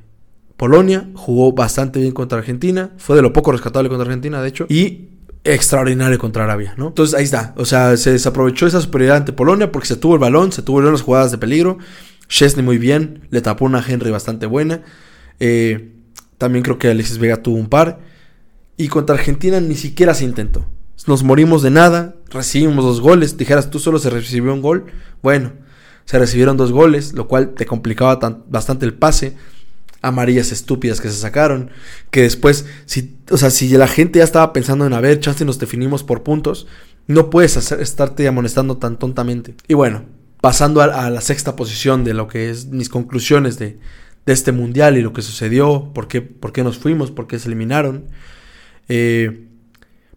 Polonia, jugó bastante bien contra Argentina, fue de lo poco rescatable contra Argentina, de hecho, y extraordinario contra Arabia, ¿no? Entonces ahí está, o sea, se desaprovechó esa superioridad ante Polonia porque se tuvo el balón, se tuvo las jugadas de peligro, Chesney muy bien, le tapó una Henry bastante buena, eh, también creo que Alexis Vega tuvo un par, y contra Argentina ni siquiera se intentó. Nos morimos de nada, recibimos dos goles, dijeras tú solo se recibió un gol, bueno, se recibieron dos goles, lo cual te complicaba bastante el pase amarillas estúpidas que se sacaron. Que después, si, o sea, si la gente ya estaba pensando en a ver, chance nos definimos por puntos, no puedes hacer, estarte amonestando tan tontamente. Y bueno, pasando a, la sexta posición de lo que es mis conclusiones de, este mundial y lo que sucedió, por qué, por qué nos fuimos, por qué se eliminaron. Eh,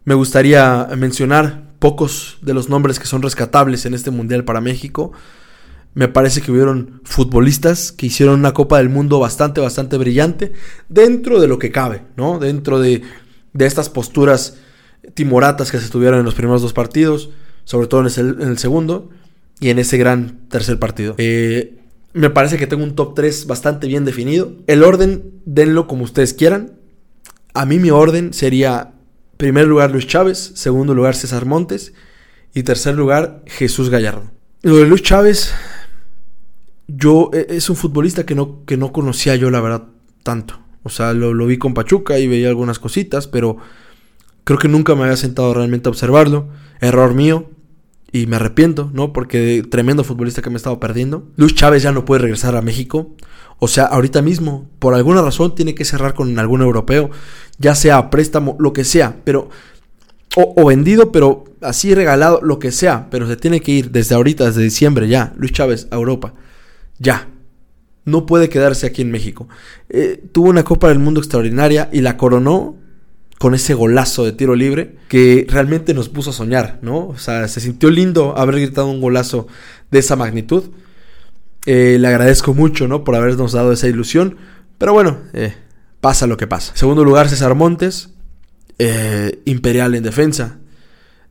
me gustaría mencionar pocos de los nombres que son rescatables en este mundial para México. Me parece que hubieron futbolistas que hicieron una Copa del Mundo bastante, bastante brillante, dentro de lo que cabe, ¿no? Dentro de, estas posturas timoratas que se tuvieron en los primeros dos partidos, sobre todo en el, segundo, y en ese gran tercer partido. Eh, me parece que tengo un top 3 bastante bien definido. El orden, denlo como ustedes quieran. A mí mi orden sería, primer lugar Luis Chávez, segundo lugar César Montes y tercer lugar Jesús Gallardo. Lo de Luis Chávez yo e, es un futbolista que no, que no conocía yo, la verdad, tanto. O sea, lo, vi con Pachuca y veía algunas cositas, pero creo que nunca me había sentado realmente a observarlo. Error mío. Y me arrepiento, ¿no? Porque tremendo futbolista que me he estado perdiendo. Luis Chávez ya no puede regresar a México. O sea, ahorita mismo, por alguna razón, tiene que cerrar con algún europeo. Ya sea a préstamo, lo que sea. Pero. O, vendido, pero así regalado, lo que sea. Pero se tiene que ir desde ahorita, desde diciembre ya. Luis Chávez a Europa. Ya. No puede quedarse aquí en México. Eh, tuvo una Copa del Mundo extraordinaria y la coronó con ese golazo de tiro libre que realmente nos puso a soñar, ¿no? O sea, se sintió lindo haber gritado un golazo de esa magnitud. Eh, le agradezco mucho, ¿no? Por habernos dado esa ilusión. Pero bueno, eh, pasa lo que pasa. Segundo lugar, César Montes. Imperial en defensa.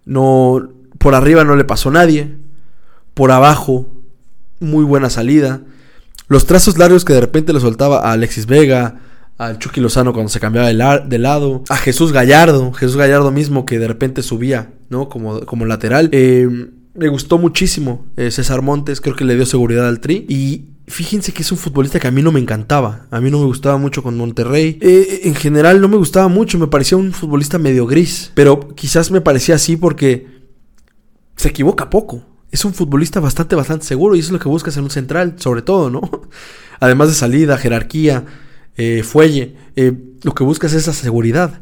No, por arriba no le pasó nadie. Por abajo muy buena salida. Los trazos largos que de repente le soltaba a Alexis Vega, al Chucky Lozano cuando se cambiaba de, lado, a Jesús Gallardo, Jesús Gallardo mismo que de repente subía, ¿no? Como, como lateral. Eh, me gustó muchísimo eh, César Montes, creo que le dio seguridad al Tri. Y fíjense que es un futbolista que a mí no me encantaba. A mí no me gustaba mucho con Monterrey. Eh, en general no me gustaba mucho, me parecía un futbolista medio gris. Pero quizás me parecía así porque se equivoca poco es un futbolista bastante, bastante seguro y es lo que buscas en un central, sobre todo, ¿no? Además de salida, jerarquía, eh, fuelle, eh, lo que buscas es esa seguridad.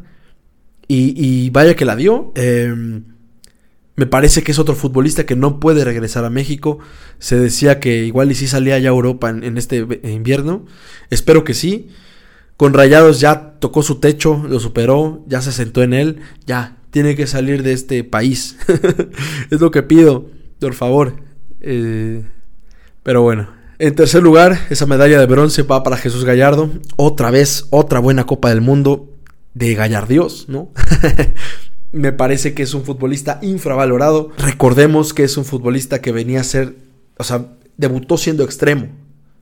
Y, vaya que la dio. Em, me parece que es otro futbolista que no puede regresar a México. Se decía que igual y si salía ya a Europa en, este invierno. Espero que sí. Con Rayados ya tocó su techo, lo superó, ya se sentó en él, ya tiene que salir de este país. es lo que pido. Por favor. Eh, pero bueno. En tercer lugar, esa medalla de bronce va para Jesús Gallardo. Otra vez, otra buena Copa del Mundo de Gallardios, ¿no? Me parece que es un futbolista infravalorado. Recordemos que es un futbolista que venía a ser, o sea, debutó siendo extremo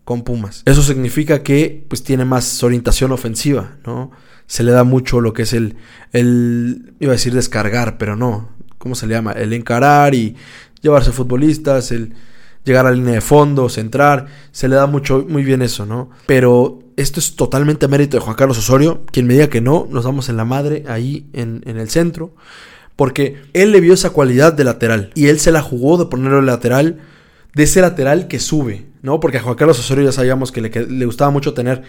con Pumas. Eso significa que pues tiene más orientación ofensiva, ¿no? Se le da mucho lo que es el, el, iba a decir descargar, pero no, ¿cómo se le llama? El encarar y llevarse futbolistas, el llegar a la línea de fondo, centrar, se le da mucho, muy bien eso, ¿no? Pero esto es totalmente mérito de Juan Carlos Osorio, quien me diga que no, nos vamos en la madre ahí en, el centro, porque él le vio esa cualidad de lateral y él se la jugó de ponerlo lateral, de ese lateral que sube, ¿no? Porque a Juan Carlos Osorio ya sabíamos que le gustaba mucho tener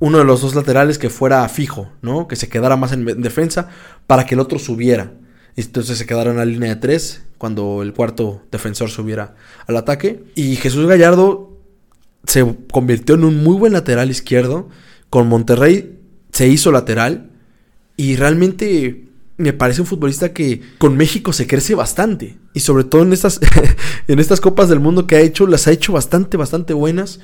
uno de los dos laterales que fuera fijo, ¿no? Que se quedara más en defensa para que el otro subiera. Entonces se quedaron en la línea de tres cuando el cuarto defensor subiera al ataque. Y Jesús Gallardo se convirtió en un muy buen lateral izquierdo. Con Monterrey se hizo lateral. Y realmente me parece un futbolista que con México se crece bastante. Y sobre todo en estas, en estas copas del mundo que ha hecho, las ha hecho bastante, bastante buenas.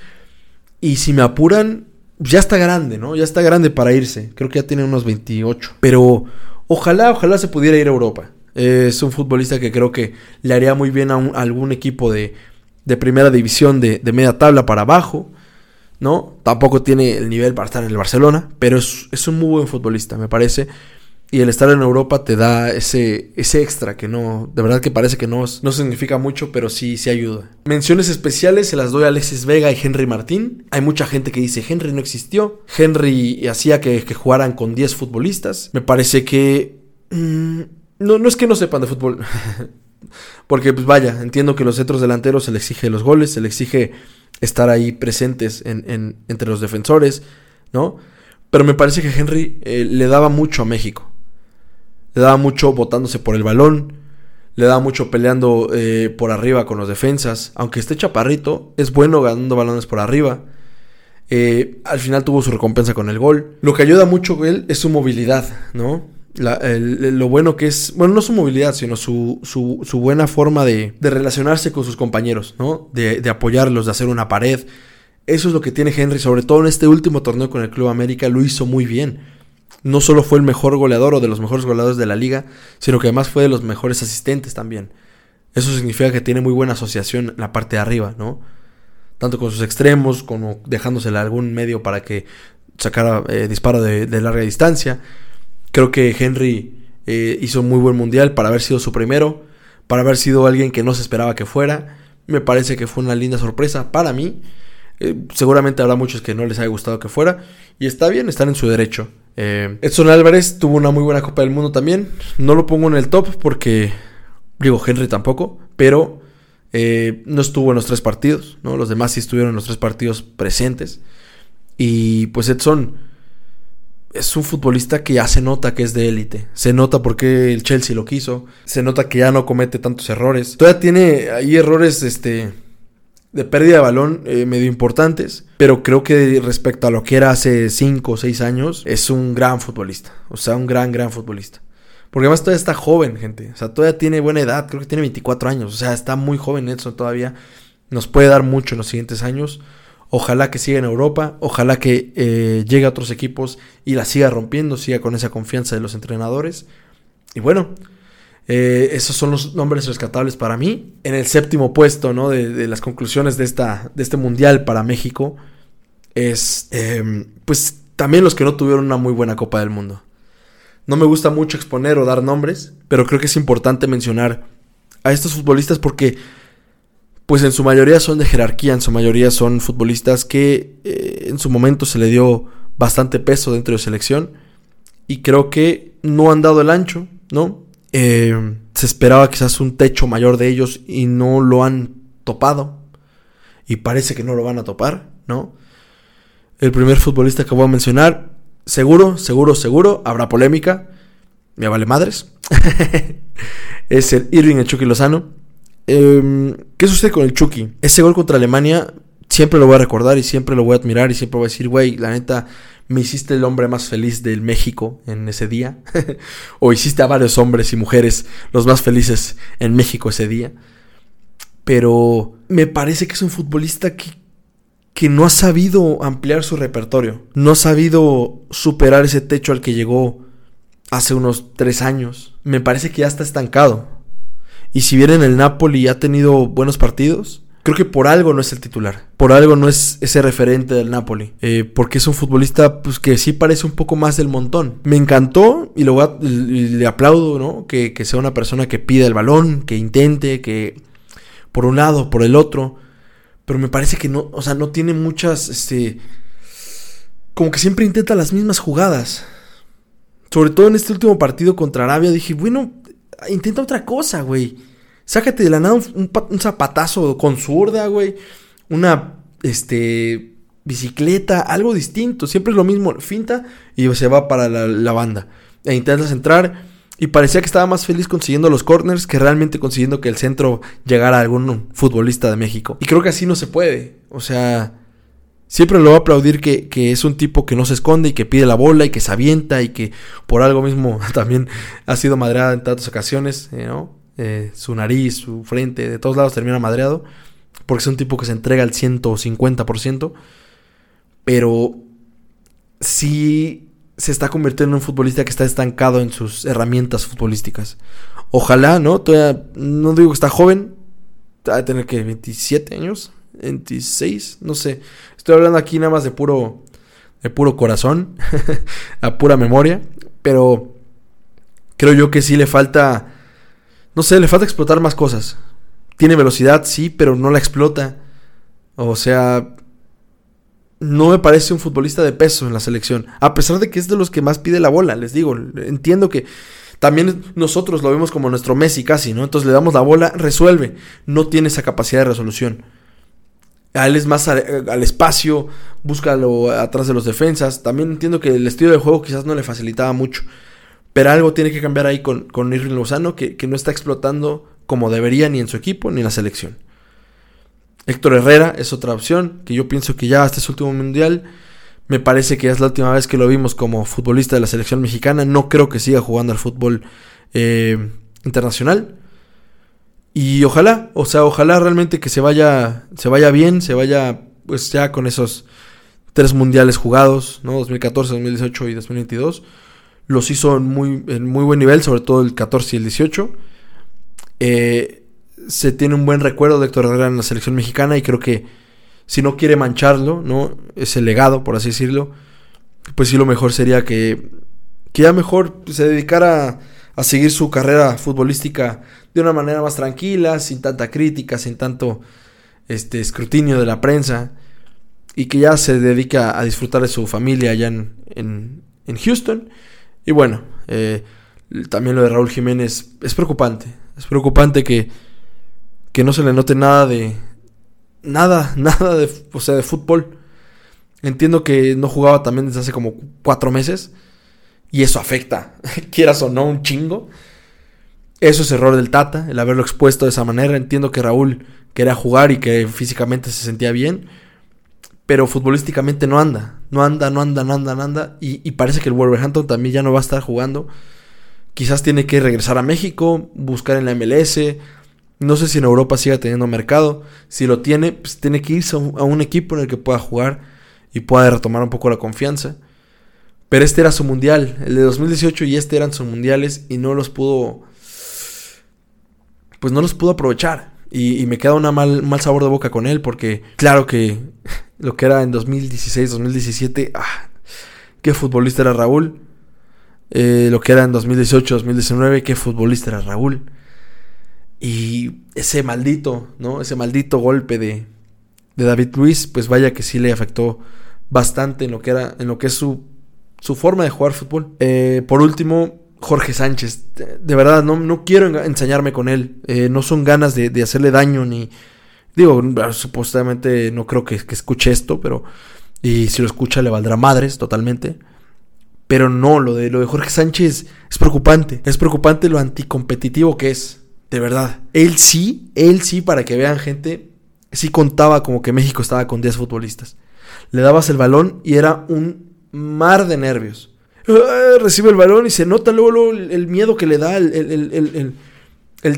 Y si me apuran, ya está grande, ¿no? Ya está grande para irse. Creo que ya tiene unos 28. Pero ojalá, ojalá se pudiera ir a Europa. Es un futbolista que creo que le haría muy bien a, algún equipo de, de primera división de, media tabla para abajo. ¿No? Tampoco tiene el nivel para estar en el Barcelona. Pero es un muy buen futbolista, me parece. Y el estar en Europa te da ese, ese extra que no, de verdad que parece que no, no significa mucho, pero sí, sí ayuda. Menciones especiales se las doy a Alexis Vega y Henry Martín. Hay mucha gente que dice Henry no existió. Henry hacía que, jugaran con 10 futbolistas. Me parece que... Mm, no, no es que no sepan de fútbol. Porque pues vaya, entiendo que los centros delanteros se le exige los goles, se le exige estar ahí presentes en, entre los defensores, ¿no? Pero me parece que Henry eh, le daba mucho a México le daba mucho botándose por el balón, le daba mucho peleando eh, por arriba con los defensas. Aunque esté chaparrito, es bueno ganando balones por arriba. Eh, al final tuvo su recompensa con el gol. Lo que ayuda mucho él es su movilidad, ¿no? lo bueno que es, bueno, no su movilidad, sino su, su, buena forma de, de, relacionarse con sus compañeros, ¿no? De, de, apoyarlos, de hacer una pared. Eso es lo que tiene Henry, sobre todo en este último torneo con el Club América, lo hizo muy bien no solo fue el mejor goleador o de los mejores goleadores de la liga, sino que además fue de los mejores asistentes también. Eso significa que tiene muy buena asociación la parte de arriba, ¿no? Tanto con sus extremos, como dejándosele algún medio para que sacara eh, disparo de, larga distancia. Creo que Henry eh, hizo muy buen mundial para haber sido su primero, para haber sido alguien que no se esperaba que fuera. Me parece que fue una linda sorpresa para mí. Eh, seguramente habrá muchos que no les haya gustado que fuera. Y está bien, están en su derecho. Eh, Edson Álvarez tuvo una muy buena Copa del Mundo también. No lo pongo en el top porque, digo, Henry tampoco, pero eh, no estuvo en los tres partidos, ¿no? Los demás sí estuvieron en los tres partidos presentes. Y pues Edson es un futbolista que ya se nota que es de élite. Se nota porque el Chelsea lo quiso. Se nota que ya no comete tantos errores. Todavía tiene ahí errores, este de pérdida de balón eh, medio importantes, pero creo que respecto a lo que era hace 5 o 6 años, es un gran futbolista, o sea, un gran, gran futbolista. Porque además todavía está joven, gente, o sea, todavía tiene buena edad, creo que tiene 24 años, o sea, está muy joven Edson todavía, nos puede dar mucho en los siguientes años. Ojalá que siga en Europa, ojalá que eh, llegue a otros equipos y la siga rompiendo, siga con esa confianza de los entrenadores. Y bueno, eh, esos son los nombres rescatables para mí. En el séptimo puesto ¿no? de, las conclusiones de, esta, de este mundial para México es em, pues también los que no tuvieron una muy buena Copa del Mundo. No me gusta mucho exponer o dar nombres, pero creo que es importante mencionar a estos futbolistas porque pues en su mayoría son de jerarquía, en su mayoría son futbolistas que eh, en su momento se le dio bastante peso dentro de selección y creo que no han dado el ancho, ¿no? Eh, se esperaba quizás un techo mayor de ellos y no lo han topado. Y parece que no lo van a topar, ¿no? El primer futbolista que voy a mencionar, seguro, seguro, seguro, habrá polémica. Me vale madres. es el Irving el Chucky Lozano. Em, ¿Qué sucede con el Chucky? Ese gol contra Alemania siempre lo voy a recordar y siempre lo voy a admirar y siempre voy a decir, güey, la neta, me hiciste el hombre más feliz del México en ese día. o hiciste a varios hombres y mujeres los más felices en México ese día. Pero me parece que es un futbolista que, que no ha sabido ampliar su repertorio. No ha sabido superar ese techo al que llegó hace unos tres años. Me parece que ya está estancado. Y si bien en el Napoli ha tenido buenos partidos, creo que por algo no es el titular. Por algo no es ese referente del Napoli. Eh, porque es un futbolista pues, que sí parece un poco más del montón. Me encantó y, lo le aplaudo, ¿no? Que, sea una persona que pida el balón, que intente, que por un lado, por el otro. Pero me parece que no, o sea, no tiene muchas, este... Como que siempre intenta las mismas jugadas. Sobre todo en este último partido contra Arabia dije, bueno, intenta otra cosa, güey. Sácate de la nada un, zapatazo con zurda, güey. Una, este, bicicleta, algo distinto. Siempre es lo mismo. Finta y se va para la, banda. E intentas entrar. Y parecía que estaba más feliz consiguiendo los corners que realmente consiguiendo que el centro llegara a algún futbolista de México. Y creo que así no se puede. O sea, siempre lo voy a aplaudir que, que, es un tipo que no se esconde y que pide la bola y que se avienta y que por algo mismo también ha sido madreada en tantas ocasiones, ¿no? Eh, su nariz, su frente, de todos lados termina madreado, porque es un tipo que se entrega al 150%. pero sí se está convirtiendo en un futbolista que está estancado en sus herramientas futbolísticas. Ojalá, ¿no? No digo que está joven, va a tener que 27 años, 26, no sé. Estoy hablando aquí nada más de puro de puro corazón, a pura memoria, pero creo yo que sí le falta no sé, le falta explotar más cosas. Tiene velocidad, sí, pero no la explota. O sea, no me parece un futbolista de peso en la selección. A pesar de que es de los que más pide la bola, les digo. Entiendo que también nosotros lo vemos como nuestro Messi casi, ¿no? Entonces le damos la bola, resuelve. No tiene esa capacidad de resolución. A él es más al, espacio, búscalo atrás de los defensas. También entiendo que el estilo de juego quizás no le facilitaba mucho. Pero algo tiene que cambiar ahí con, con Irving Lozano, que, que no está explotando como debería ni en su equipo ni en la selección. Héctor Herrera es otra opción, que yo pienso que ya hasta este último mundial. Me parece que es la última vez que lo vimos como futbolista de la selección mexicana. No creo que siga jugando al fútbol eh, internacional. Y ojalá, o sea, ojalá realmente que se vaya, se vaya bien, se vaya pues ya con esos tres mundiales jugados, ¿no? 2014, 2018 y 2022. Los hizo en muy, en muy buen nivel, sobre todo el 14 y el 18. Eh, se tiene un buen recuerdo de Héctor Herrera en la selección mexicana y creo que si no quiere mancharlo, ¿no? Ese legado, por así decirlo, pues sí lo mejor sería que, que ya mejor se dedicara a, seguir su carrera futbolística de una manera más tranquila, sin tanta crítica, sin tanto este, escrutinio de la prensa y que ya se dedica a disfrutar de su familia allá en, en, Houston. Y bueno, eh, también lo de Raúl Jiménez es preocupante. Es preocupante que que no se le note nada de. Nada, nada de, o sea, de fútbol. Entiendo que no jugaba también desde hace como cuatro meses. Y eso afecta, quieras o no, un chingo. Eso es error del Tata, el haberlo expuesto de esa manera. Entiendo que Raúl quería jugar y que físicamente se sentía bien. Pero futbolísticamente no anda. No anda, no anda, no anda, no anda. Y, parece que el Wolverhampton también ya no va a estar jugando. Quizás tiene que regresar a México, buscar en la MLS, no sé si en Europa siga teniendo mercado. Si lo tiene, pues tiene que irse a un, equipo en el que pueda jugar y pueda retomar un poco la confianza. Pero este era su mundial, el de 2018 y este eran sus mundiales y no los pudo. Pues no los pudo aprovechar. Y, me queda un mal, mal sabor de boca con él porque, claro que lo que era en 2016, 2017, ah, qué futbolista era Raúl. Eh, lo que era en 2018, 2019, qué futbolista era Raúl. Y ese maldito, ¿no? Ese maldito golpe de, de David Luis, pues vaya que sí le afectó bastante en lo que era, en lo que es su, su forma de jugar fútbol. Eh, por último, Jorge Sánchez. De verdad, no, no quiero ensañarme con él. Eh, no son ganas de, de, hacerle daño ni. Digo, supuestamente no creo que, que, escuche esto, pero. Y si lo escucha le valdrá madres totalmente. Pero no, lo de, lo de Jorge Sánchez es preocupante. Es preocupante lo anticompetitivo que es. De verdad. Él sí, él sí, para que vean gente, sí contaba como que México estaba con 10 futbolistas. Le dabas el balón y era un mar de nervios. Ah, recibe el balón y se nota luego, el, miedo que le da, el,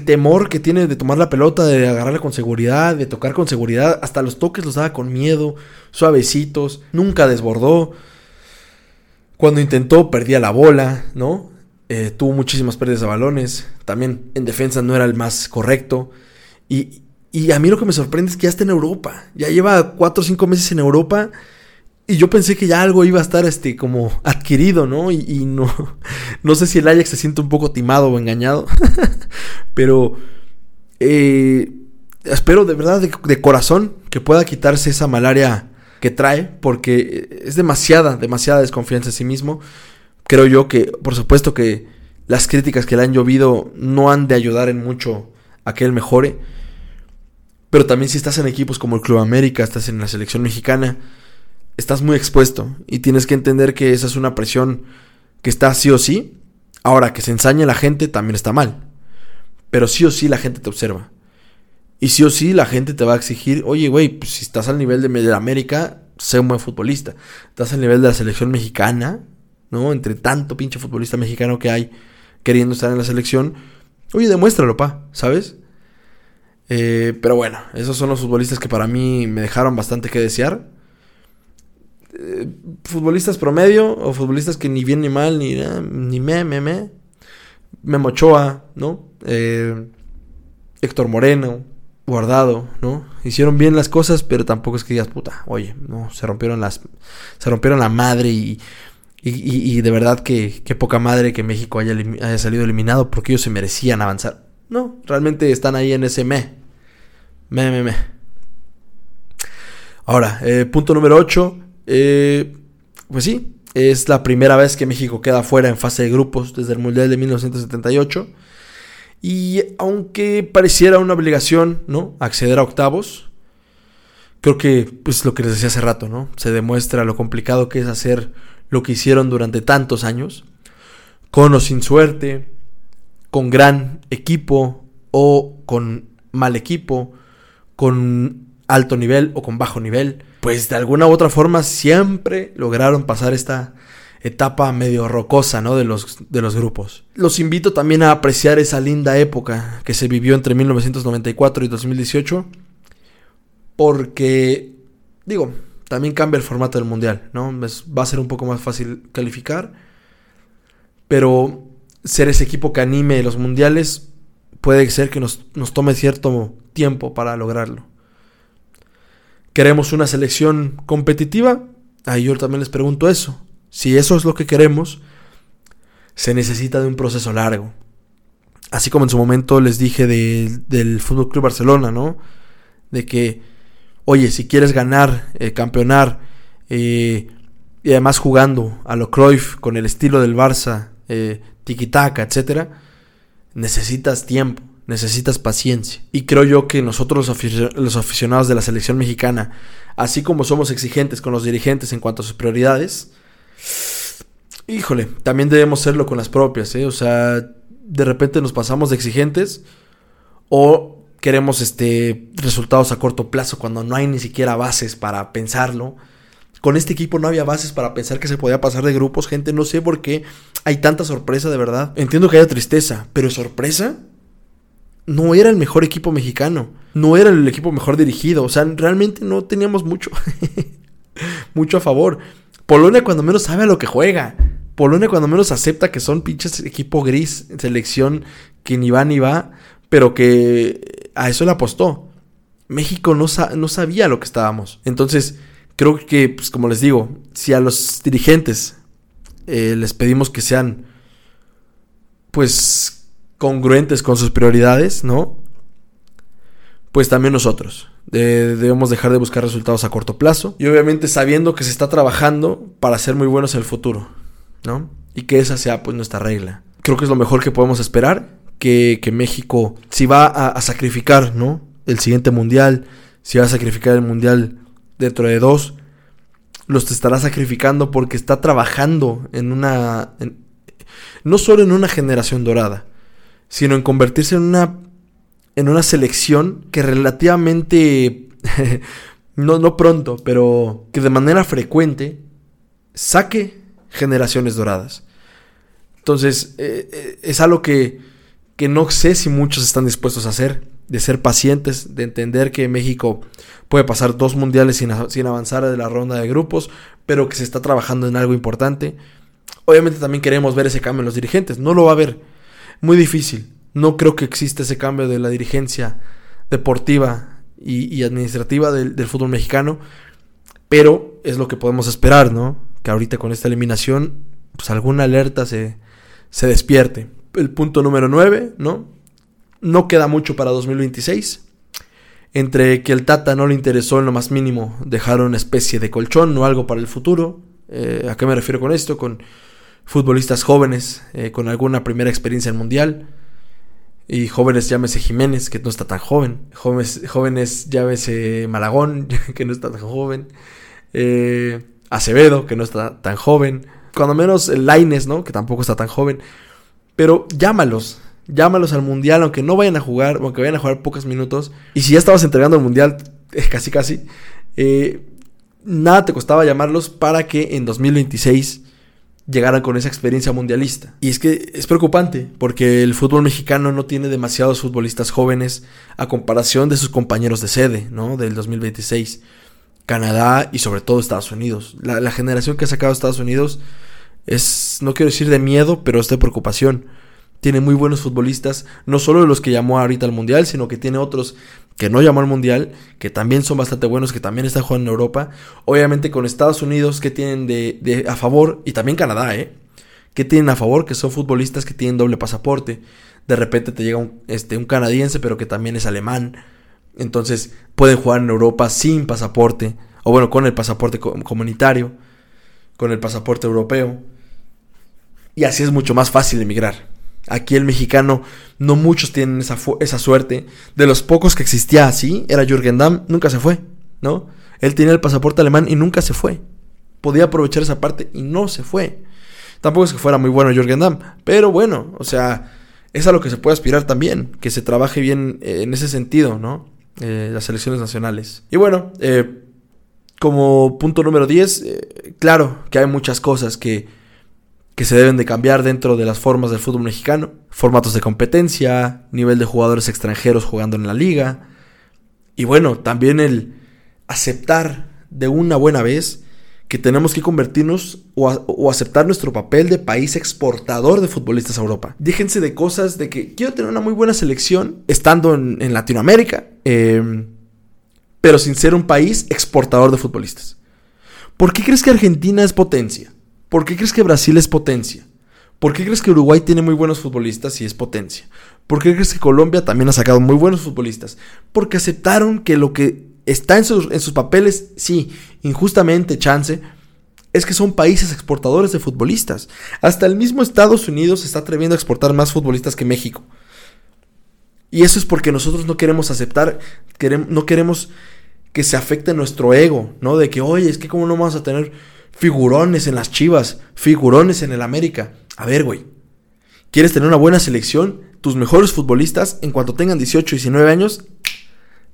temor que tiene de tomar la pelota, de agarrarla con seguridad, de tocar con seguridad. Hasta los toques los daba con miedo, suavecitos, nunca desbordó. Cuando intentó, perdía la bola, ¿no? Eh, tuvo muchísimas pérdidas de balones. También en defensa no era el más correcto. Y, y, a mí lo que me sorprende es que ya está en Europa. Ya lleva 4 o 5 meses en Europa. Y yo pensé que ya algo iba a estar este, como adquirido, ¿no? Y, no, no sé si el Ajax se siente un poco timado o engañado. Pero eh, espero de verdad, de, de corazón, que pueda quitarse esa malaria que trae. Porque es demasiada, demasiada desconfianza en sí mismo creo yo que, por supuesto que las críticas que le han llovido no han de ayudar en mucho a que él mejore. Pero también si estás en equipos como el Club América, estás en la selección mexicana, estás muy expuesto y tienes que entender que esa es una presión que está sí o sí. Ahora, que se ensañe la gente también está mal. Pero sí o sí la gente te observa. Y sí o sí la gente te va a exigir, oye, güey, pues si estás al nivel de América, sé un buen futbolista. Estás al nivel de la selección mexicana, ¿no? Entre tanto pinche futbolista mexicano que hay queriendo estar en la selección. Oye, demuéstralo, pa, ¿sabes? Eh, pero bueno, esos son los futbolistas que para mí me dejaron bastante que desear. Futbolistas promedio o futbolistas que ni bien ni mal, ni, eh, ni me, me, me. Memo Ochoa, ¿no? Eh, Héctor Moreno, Guardado, ¿no? Hicieron bien las cosas, pero tampoco es que digas, puta, oye, no, se rompieron las, se rompieron la madre y, y, de verdad que, qué poca madre que México haya, haya, salido eliminado porque ellos se merecían avanzar. No, realmente están ahí en ese me. Me, me, me. Ahora, eh, punto número 8. Eh, pues sí, es la primera vez que México queda fuera en fase de grupos desde el Mundial de 1978. Y aunque pareciera una obligación, ¿no? Acceder a octavos, creo que, pues lo que les decía hace rato, ¿no? Se demuestra lo complicado que es hacer lo que hicieron durante tantos años, con o sin suerte, con gran equipo o con mal equipo, con alto nivel o con bajo nivel, pues de alguna u otra forma siempre lograron pasar esta etapa medio rocosa, ¿no? De los, de los grupos. Los invito también a apreciar esa linda época que se vivió entre 1994 y 2018, porque, digo, también cambia el formato del mundial, ¿no? va a ser un poco más fácil calificar, pero ser ese equipo que anime los mundiales puede ser que nos, nos tome cierto tiempo para lograrlo. ¿Queremos una selección competitiva? Ahí yo también les pregunto eso. Si eso es lo que queremos, se necesita de un proceso largo. Así como en su momento les dije del Fútbol Club Barcelona, ¿no? De que, oye, si quieres ganar, eh, campeonar, eh, y además jugando a lo con el estilo del Barça, eh, tiki-taka, etc., necesitas tiempo, necesitas paciencia. Y creo yo que nosotros los aficionados de la selección mexicana, así como somos exigentes con los dirigentes en cuanto a sus prioridades, Híjole, también debemos serlo con las propias, ¿eh? O sea, de repente nos pasamos de exigentes o queremos este resultados a corto plazo cuando no hay ni siquiera bases para pensarlo. Con este equipo no había bases para pensar que se podía pasar de grupos, gente, no sé por qué hay tanta sorpresa de verdad. Entiendo que haya tristeza, pero sorpresa no era el mejor equipo mexicano, no era el equipo mejor dirigido, o sea, realmente no teníamos mucho mucho a favor. Polonia cuando menos sabe a lo que juega. Polonia cuando menos acepta que son pinches equipo gris, selección que ni va ni va, pero que a eso le apostó. México no, sabía lo que estábamos. Entonces, creo que, pues como les digo, si a los dirigentes eh, les pedimos que sean, pues, congruentes con sus prioridades, ¿no? Pues también nosotros debemos dejar de buscar resultados a corto plazo y obviamente sabiendo que se está trabajando para ser muy buenos en el futuro, ¿no? Y que esa sea pues nuestra regla. Creo que es lo mejor que podemos esperar, que, México, si va a, sacrificar, ¿no? El siguiente mundial, si va a sacrificar el mundial dentro de dos, los estará sacrificando porque está trabajando en una, no solo en una generación dorada, sino en convertirse en una en una selección que relativamente, no, no pronto, pero que de manera frecuente saque generaciones doradas. Entonces, eh, eh, es algo que, que no sé si muchos están dispuestos a hacer, de ser pacientes, de entender que México puede pasar dos mundiales sin, sin, avanzar de la ronda de grupos, pero que se está trabajando en algo importante. Obviamente también queremos ver ese cambio en los dirigentes, no lo va a haber, muy difícil, no creo que exista ese cambio de la dirigencia deportiva y, administrativa del, fútbol mexicano, pero es lo que podemos esperar, ¿no? Que ahorita con esta eliminación, pues alguna alerta se, se despierte. El punto número 9, ¿no? No queda mucho para 2026. Entre que el Tata no le interesó en lo más mínimo dejar una especie de colchón o algo para el futuro. Eh, ¿A qué me refiero con esto? Con futbolistas jóvenes eh, con alguna primera experiencia en mundial y jóvenes llámese Jiménez, que no está tan joven. Jóvenes, jóvenes llámese Malagón, que no está tan joven. Eh, Acevedo, que no está tan joven. Cuando menos Laines, ¿no? Que tampoco está tan joven. Pero llámalos. Llámalos al mundial, aunque no vayan a jugar, aunque vayan a jugar pocos minutos. Y si ya estabas entregando el mundial, casi casi, eh, nada te costaba llamarlos para que en 2026 llegaran con esa experiencia mundialista. Y es que es preocupante, porque el fútbol mexicano no tiene demasiados futbolistas jóvenes a comparación de sus compañeros de sede, ¿no? Del 2026. Canadá y sobre todo Estados Unidos. La, la generación que ha sacado Estados Unidos es, no quiero decir de miedo, pero es de preocupación. Tiene muy buenos futbolistas, no solo los que llamó ahorita al Mundial, sino que tiene otros que no llamó al Mundial, que también son bastante buenos, que también están jugando en Europa. Obviamente con Estados Unidos, que tienen de, de a favor, y también Canadá, ¿eh? Que tienen a favor, que son futbolistas que tienen doble pasaporte. De repente te llega un, este, un canadiense, pero que también es alemán. Entonces pueden jugar en Europa sin pasaporte, o bueno, con el pasaporte comunitario, con el pasaporte europeo. Y así es mucho más fácil emigrar. Aquí el mexicano, no muchos tienen esa, esa suerte. De los pocos que existía así, era Jürgen Damm, nunca se fue, ¿no? Él tenía el pasaporte alemán y nunca se fue. Podía aprovechar esa parte y no se fue. Tampoco es que fuera muy bueno Jürgen Damm, pero bueno, o sea, es a lo que se puede aspirar también, que se trabaje bien eh, en ese sentido, ¿no? Eh, las selecciones nacionales. Y bueno, eh, como punto número 10, eh, claro que hay muchas cosas que que se deben de cambiar dentro de las formas del fútbol mexicano. Formatos de competencia, nivel de jugadores extranjeros jugando en la liga. Y bueno, también el aceptar de una buena vez que tenemos que convertirnos o, aceptar nuestro papel de país exportador de futbolistas a Europa. Déjense de cosas de que quiero tener una muy buena selección estando en, Latinoamérica, em, pero sin ser un país exportador de futbolistas. ¿Por qué crees que Argentina es potencia? ¿Por qué crees que Brasil es potencia? ¿Por qué crees que Uruguay tiene muy buenos futbolistas y es potencia? ¿Por qué crees que Colombia también ha sacado muy buenos futbolistas? Porque aceptaron que lo que está en sus, papeles, sí, injustamente, chance, es que son países exportadores de futbolistas. Hasta el mismo Estados Unidos se está atreviendo a exportar más futbolistas que México. Y eso es porque nosotros no queremos aceptar, no queremos que se afecte nuestro ego, ¿no? De que, oye, es que cómo no vamos a tener figurones en las Chivas, figurones en el América. A ver, güey. ¿Quieres tener una buena selección? Tus mejores futbolistas, en cuanto tengan 18, 19 años,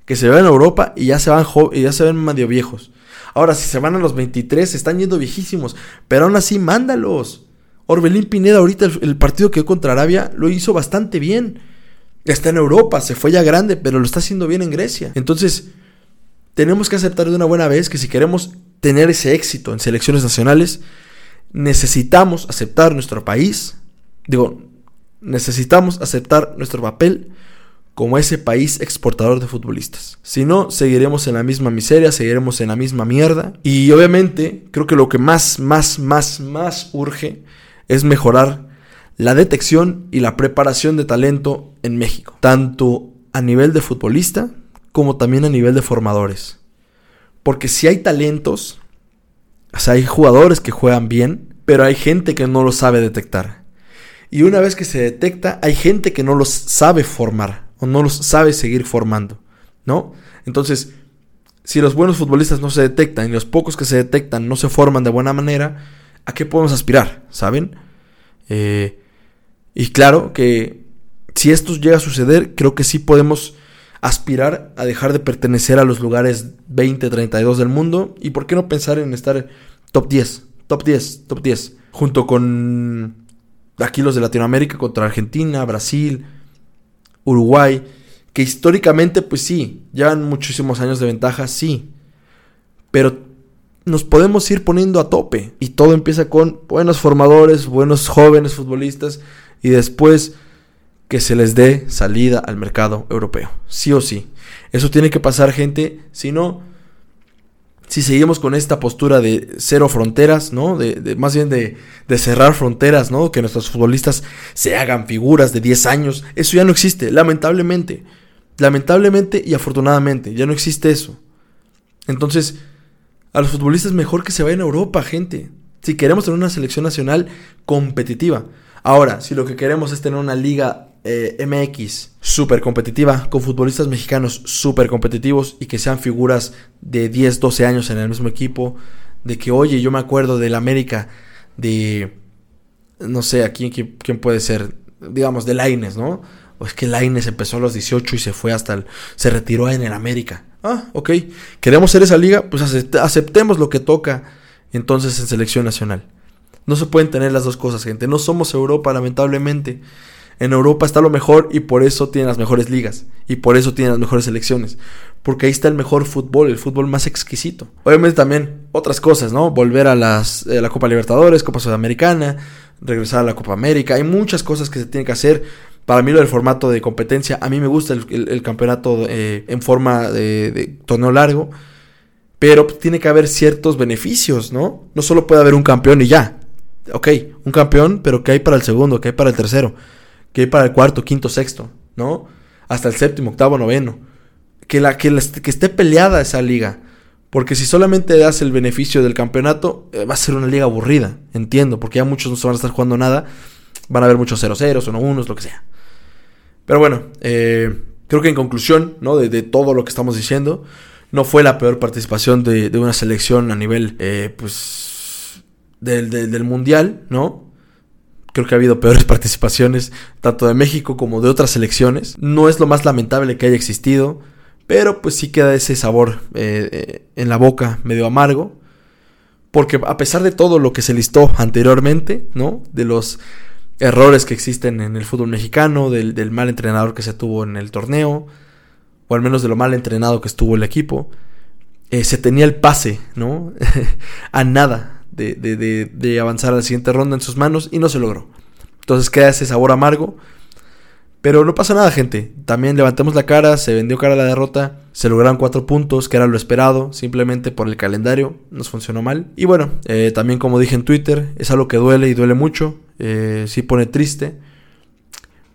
que se vayan a Europa y ya se van, y ya se ven medio viejos. Ahora, si se van a los 23, se están yendo viejísimos. Pero aún así, mándalos. Orbelín Pineda, ahorita el, el partido que dio contra Arabia, lo hizo bastante bien. Está en Europa, se fue ya grande, pero lo está haciendo bien en Grecia. Entonces, tenemos que aceptar de una buena vez que si queremos tener ese éxito en selecciones nacionales, necesitamos aceptar nuestro país, digo, necesitamos aceptar nuestro papel como ese país exportador de futbolistas. Si no, seguiremos en la misma miseria, seguiremos en la misma mierda. Y obviamente, creo que lo que más, más, más, más urge es mejorar la detección y la preparación de talento en México, tanto a nivel de futbolista como también a nivel de formadores. Porque si hay talentos, o sea, hay jugadores que juegan bien, pero hay gente que no lo sabe detectar. Y una vez que se detecta, hay gente que no los sabe formar o no los sabe seguir formando, ¿no? Entonces, si los buenos futbolistas no se detectan y los pocos que se detectan no se forman de buena manera, ¿a qué podemos aspirar? ¿Saben? Eh, y claro que si esto llega a suceder, creo que sí podemos aspirar a dejar de pertenecer a los lugares 20, 32 del mundo y por qué no pensar en estar top 10, top 10, top 10, junto con aquí los de Latinoamérica contra Argentina, Brasil, Uruguay, que históricamente pues sí, llevan muchísimos años de ventaja, sí, pero nos podemos ir poniendo a tope y todo empieza con buenos formadores, buenos jóvenes futbolistas y después que se les dé salida al mercado europeo. Sí o sí. Eso tiene que pasar, gente. Si no, si seguimos con esta postura de cero fronteras, ¿no? De, más bien de, de, cerrar fronteras, ¿no? Que nuestros futbolistas se hagan figuras de 10 años. Eso ya no existe, lamentablemente. Lamentablemente y afortunadamente, ya no existe eso. Entonces, a los futbolistas mejor que se vayan a Europa, gente. Si queremos tener una selección nacional competitiva. Ahora, si lo que queremos es tener una liga eh, MX súper competitiva, con futbolistas mexicanos súper competitivos y que sean figuras de 10, 12 años en el mismo equipo, de que, oye, yo me acuerdo del América, de, no sé, aquí quién, puede ser, digamos, de Laines, ¿no? O es que Laines empezó a los 18 y se fue hasta el, se retiró en el América. Ah, ok. Queremos ser esa liga, pues aceptemos lo que toca entonces en selección nacional. No se pueden tener las dos cosas, gente. No somos Europa, lamentablemente. En Europa está lo mejor y por eso tienen las mejores ligas. Y por eso tienen las mejores selecciones. Porque ahí está el mejor fútbol, el fútbol más exquisito. Obviamente también otras cosas, ¿no? Volver a las, eh, la Copa Libertadores, Copa Sudamericana, regresar a la Copa América. Hay muchas cosas que se tienen que hacer. Para mí lo del formato de competencia, a mí me gusta el, campeonato eh, en forma de, de torneo largo. Pero tiene que haber ciertos beneficios, ¿no? No solo puede haber un campeón y ya. Ok, un campeón, pero ¿qué hay para el segundo? ¿Qué hay para el tercero? ¿Qué hay para el cuarto, quinto, sexto? ¿No? Hasta el séptimo, octavo, noveno. Que, la, que, que esté peleada esa liga. Porque si solamente das el beneficio del campeonato, eh, va a ser una liga aburrida. Entiendo, porque ya muchos no se van a estar jugando nada. Van a haber muchos 0-0, 1-1, lo que sea. Pero bueno, eh, creo que en conclusión, ¿no? De, todo lo que estamos diciendo, no fue la peor participación de, de una selección a nivel, eh, pues, del, del mundial, ¿no? Creo que ha habido peores participaciones, tanto de México como de otras selecciones. No es lo más lamentable que haya existido, pero pues sí queda ese sabor eh, eh, en la boca medio amargo. Porque a pesar de todo lo que se listó anteriormente, ¿no? De los errores que existen en el fútbol mexicano, del, mal entrenador que se tuvo en el torneo, o al menos de lo mal entrenado que estuvo el equipo, eh, se tenía el pase, ¿no? a nada de, de, de, avanzar a la siguiente ronda en sus manos y no se logró. Entonces queda ese sabor amargo. Pero no pasa nada, gente. También levantamos la cara, se vendió cara la derrota, se lograron cuatro puntos, que era lo esperado, simplemente por el calendario, nos funcionó mal. Y bueno, eh, también como dije en Twitter, es algo que duele y duele mucho, eh, sí pone triste.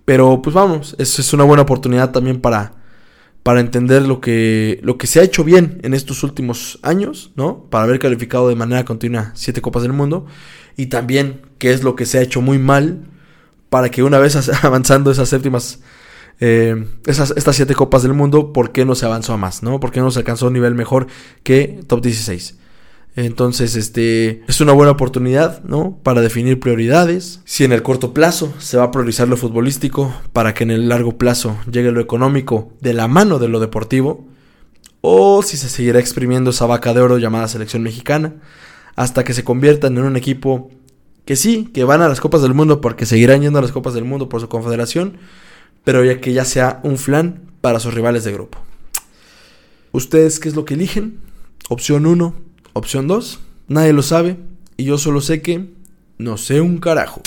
Pero pues vamos, es, es una buena oportunidad también para, para entender lo que, lo que se ha hecho bien en estos últimos años, ¿no? Para haber calificado de manera continua siete Copas del Mundo. Y también qué es lo que se ha hecho muy mal para que una vez avanzando esas séptimas, eh, esas, estas siete Copas del Mundo, ¿por qué no se avanzó a más, ¿no? ¿Por qué no se alcanzó un nivel mejor que top 16? Entonces, este es una buena oportunidad, ¿no? Para definir prioridades. Si en el corto plazo se va a priorizar lo futbolístico, para que en el largo plazo llegue lo económico de la mano de lo deportivo. O si se seguirá exprimiendo esa vaca de oro llamada selección mexicana, hasta que se conviertan en un equipo que sí, que van a las Copas del Mundo porque seguirán yendo a las Copas del Mundo por su confederación, pero ya que ya sea un flan para sus rivales de grupo. ¿Ustedes qué es lo que eligen? Opción 1, Opción 2, nadie lo sabe y yo solo sé que no sé un carajo.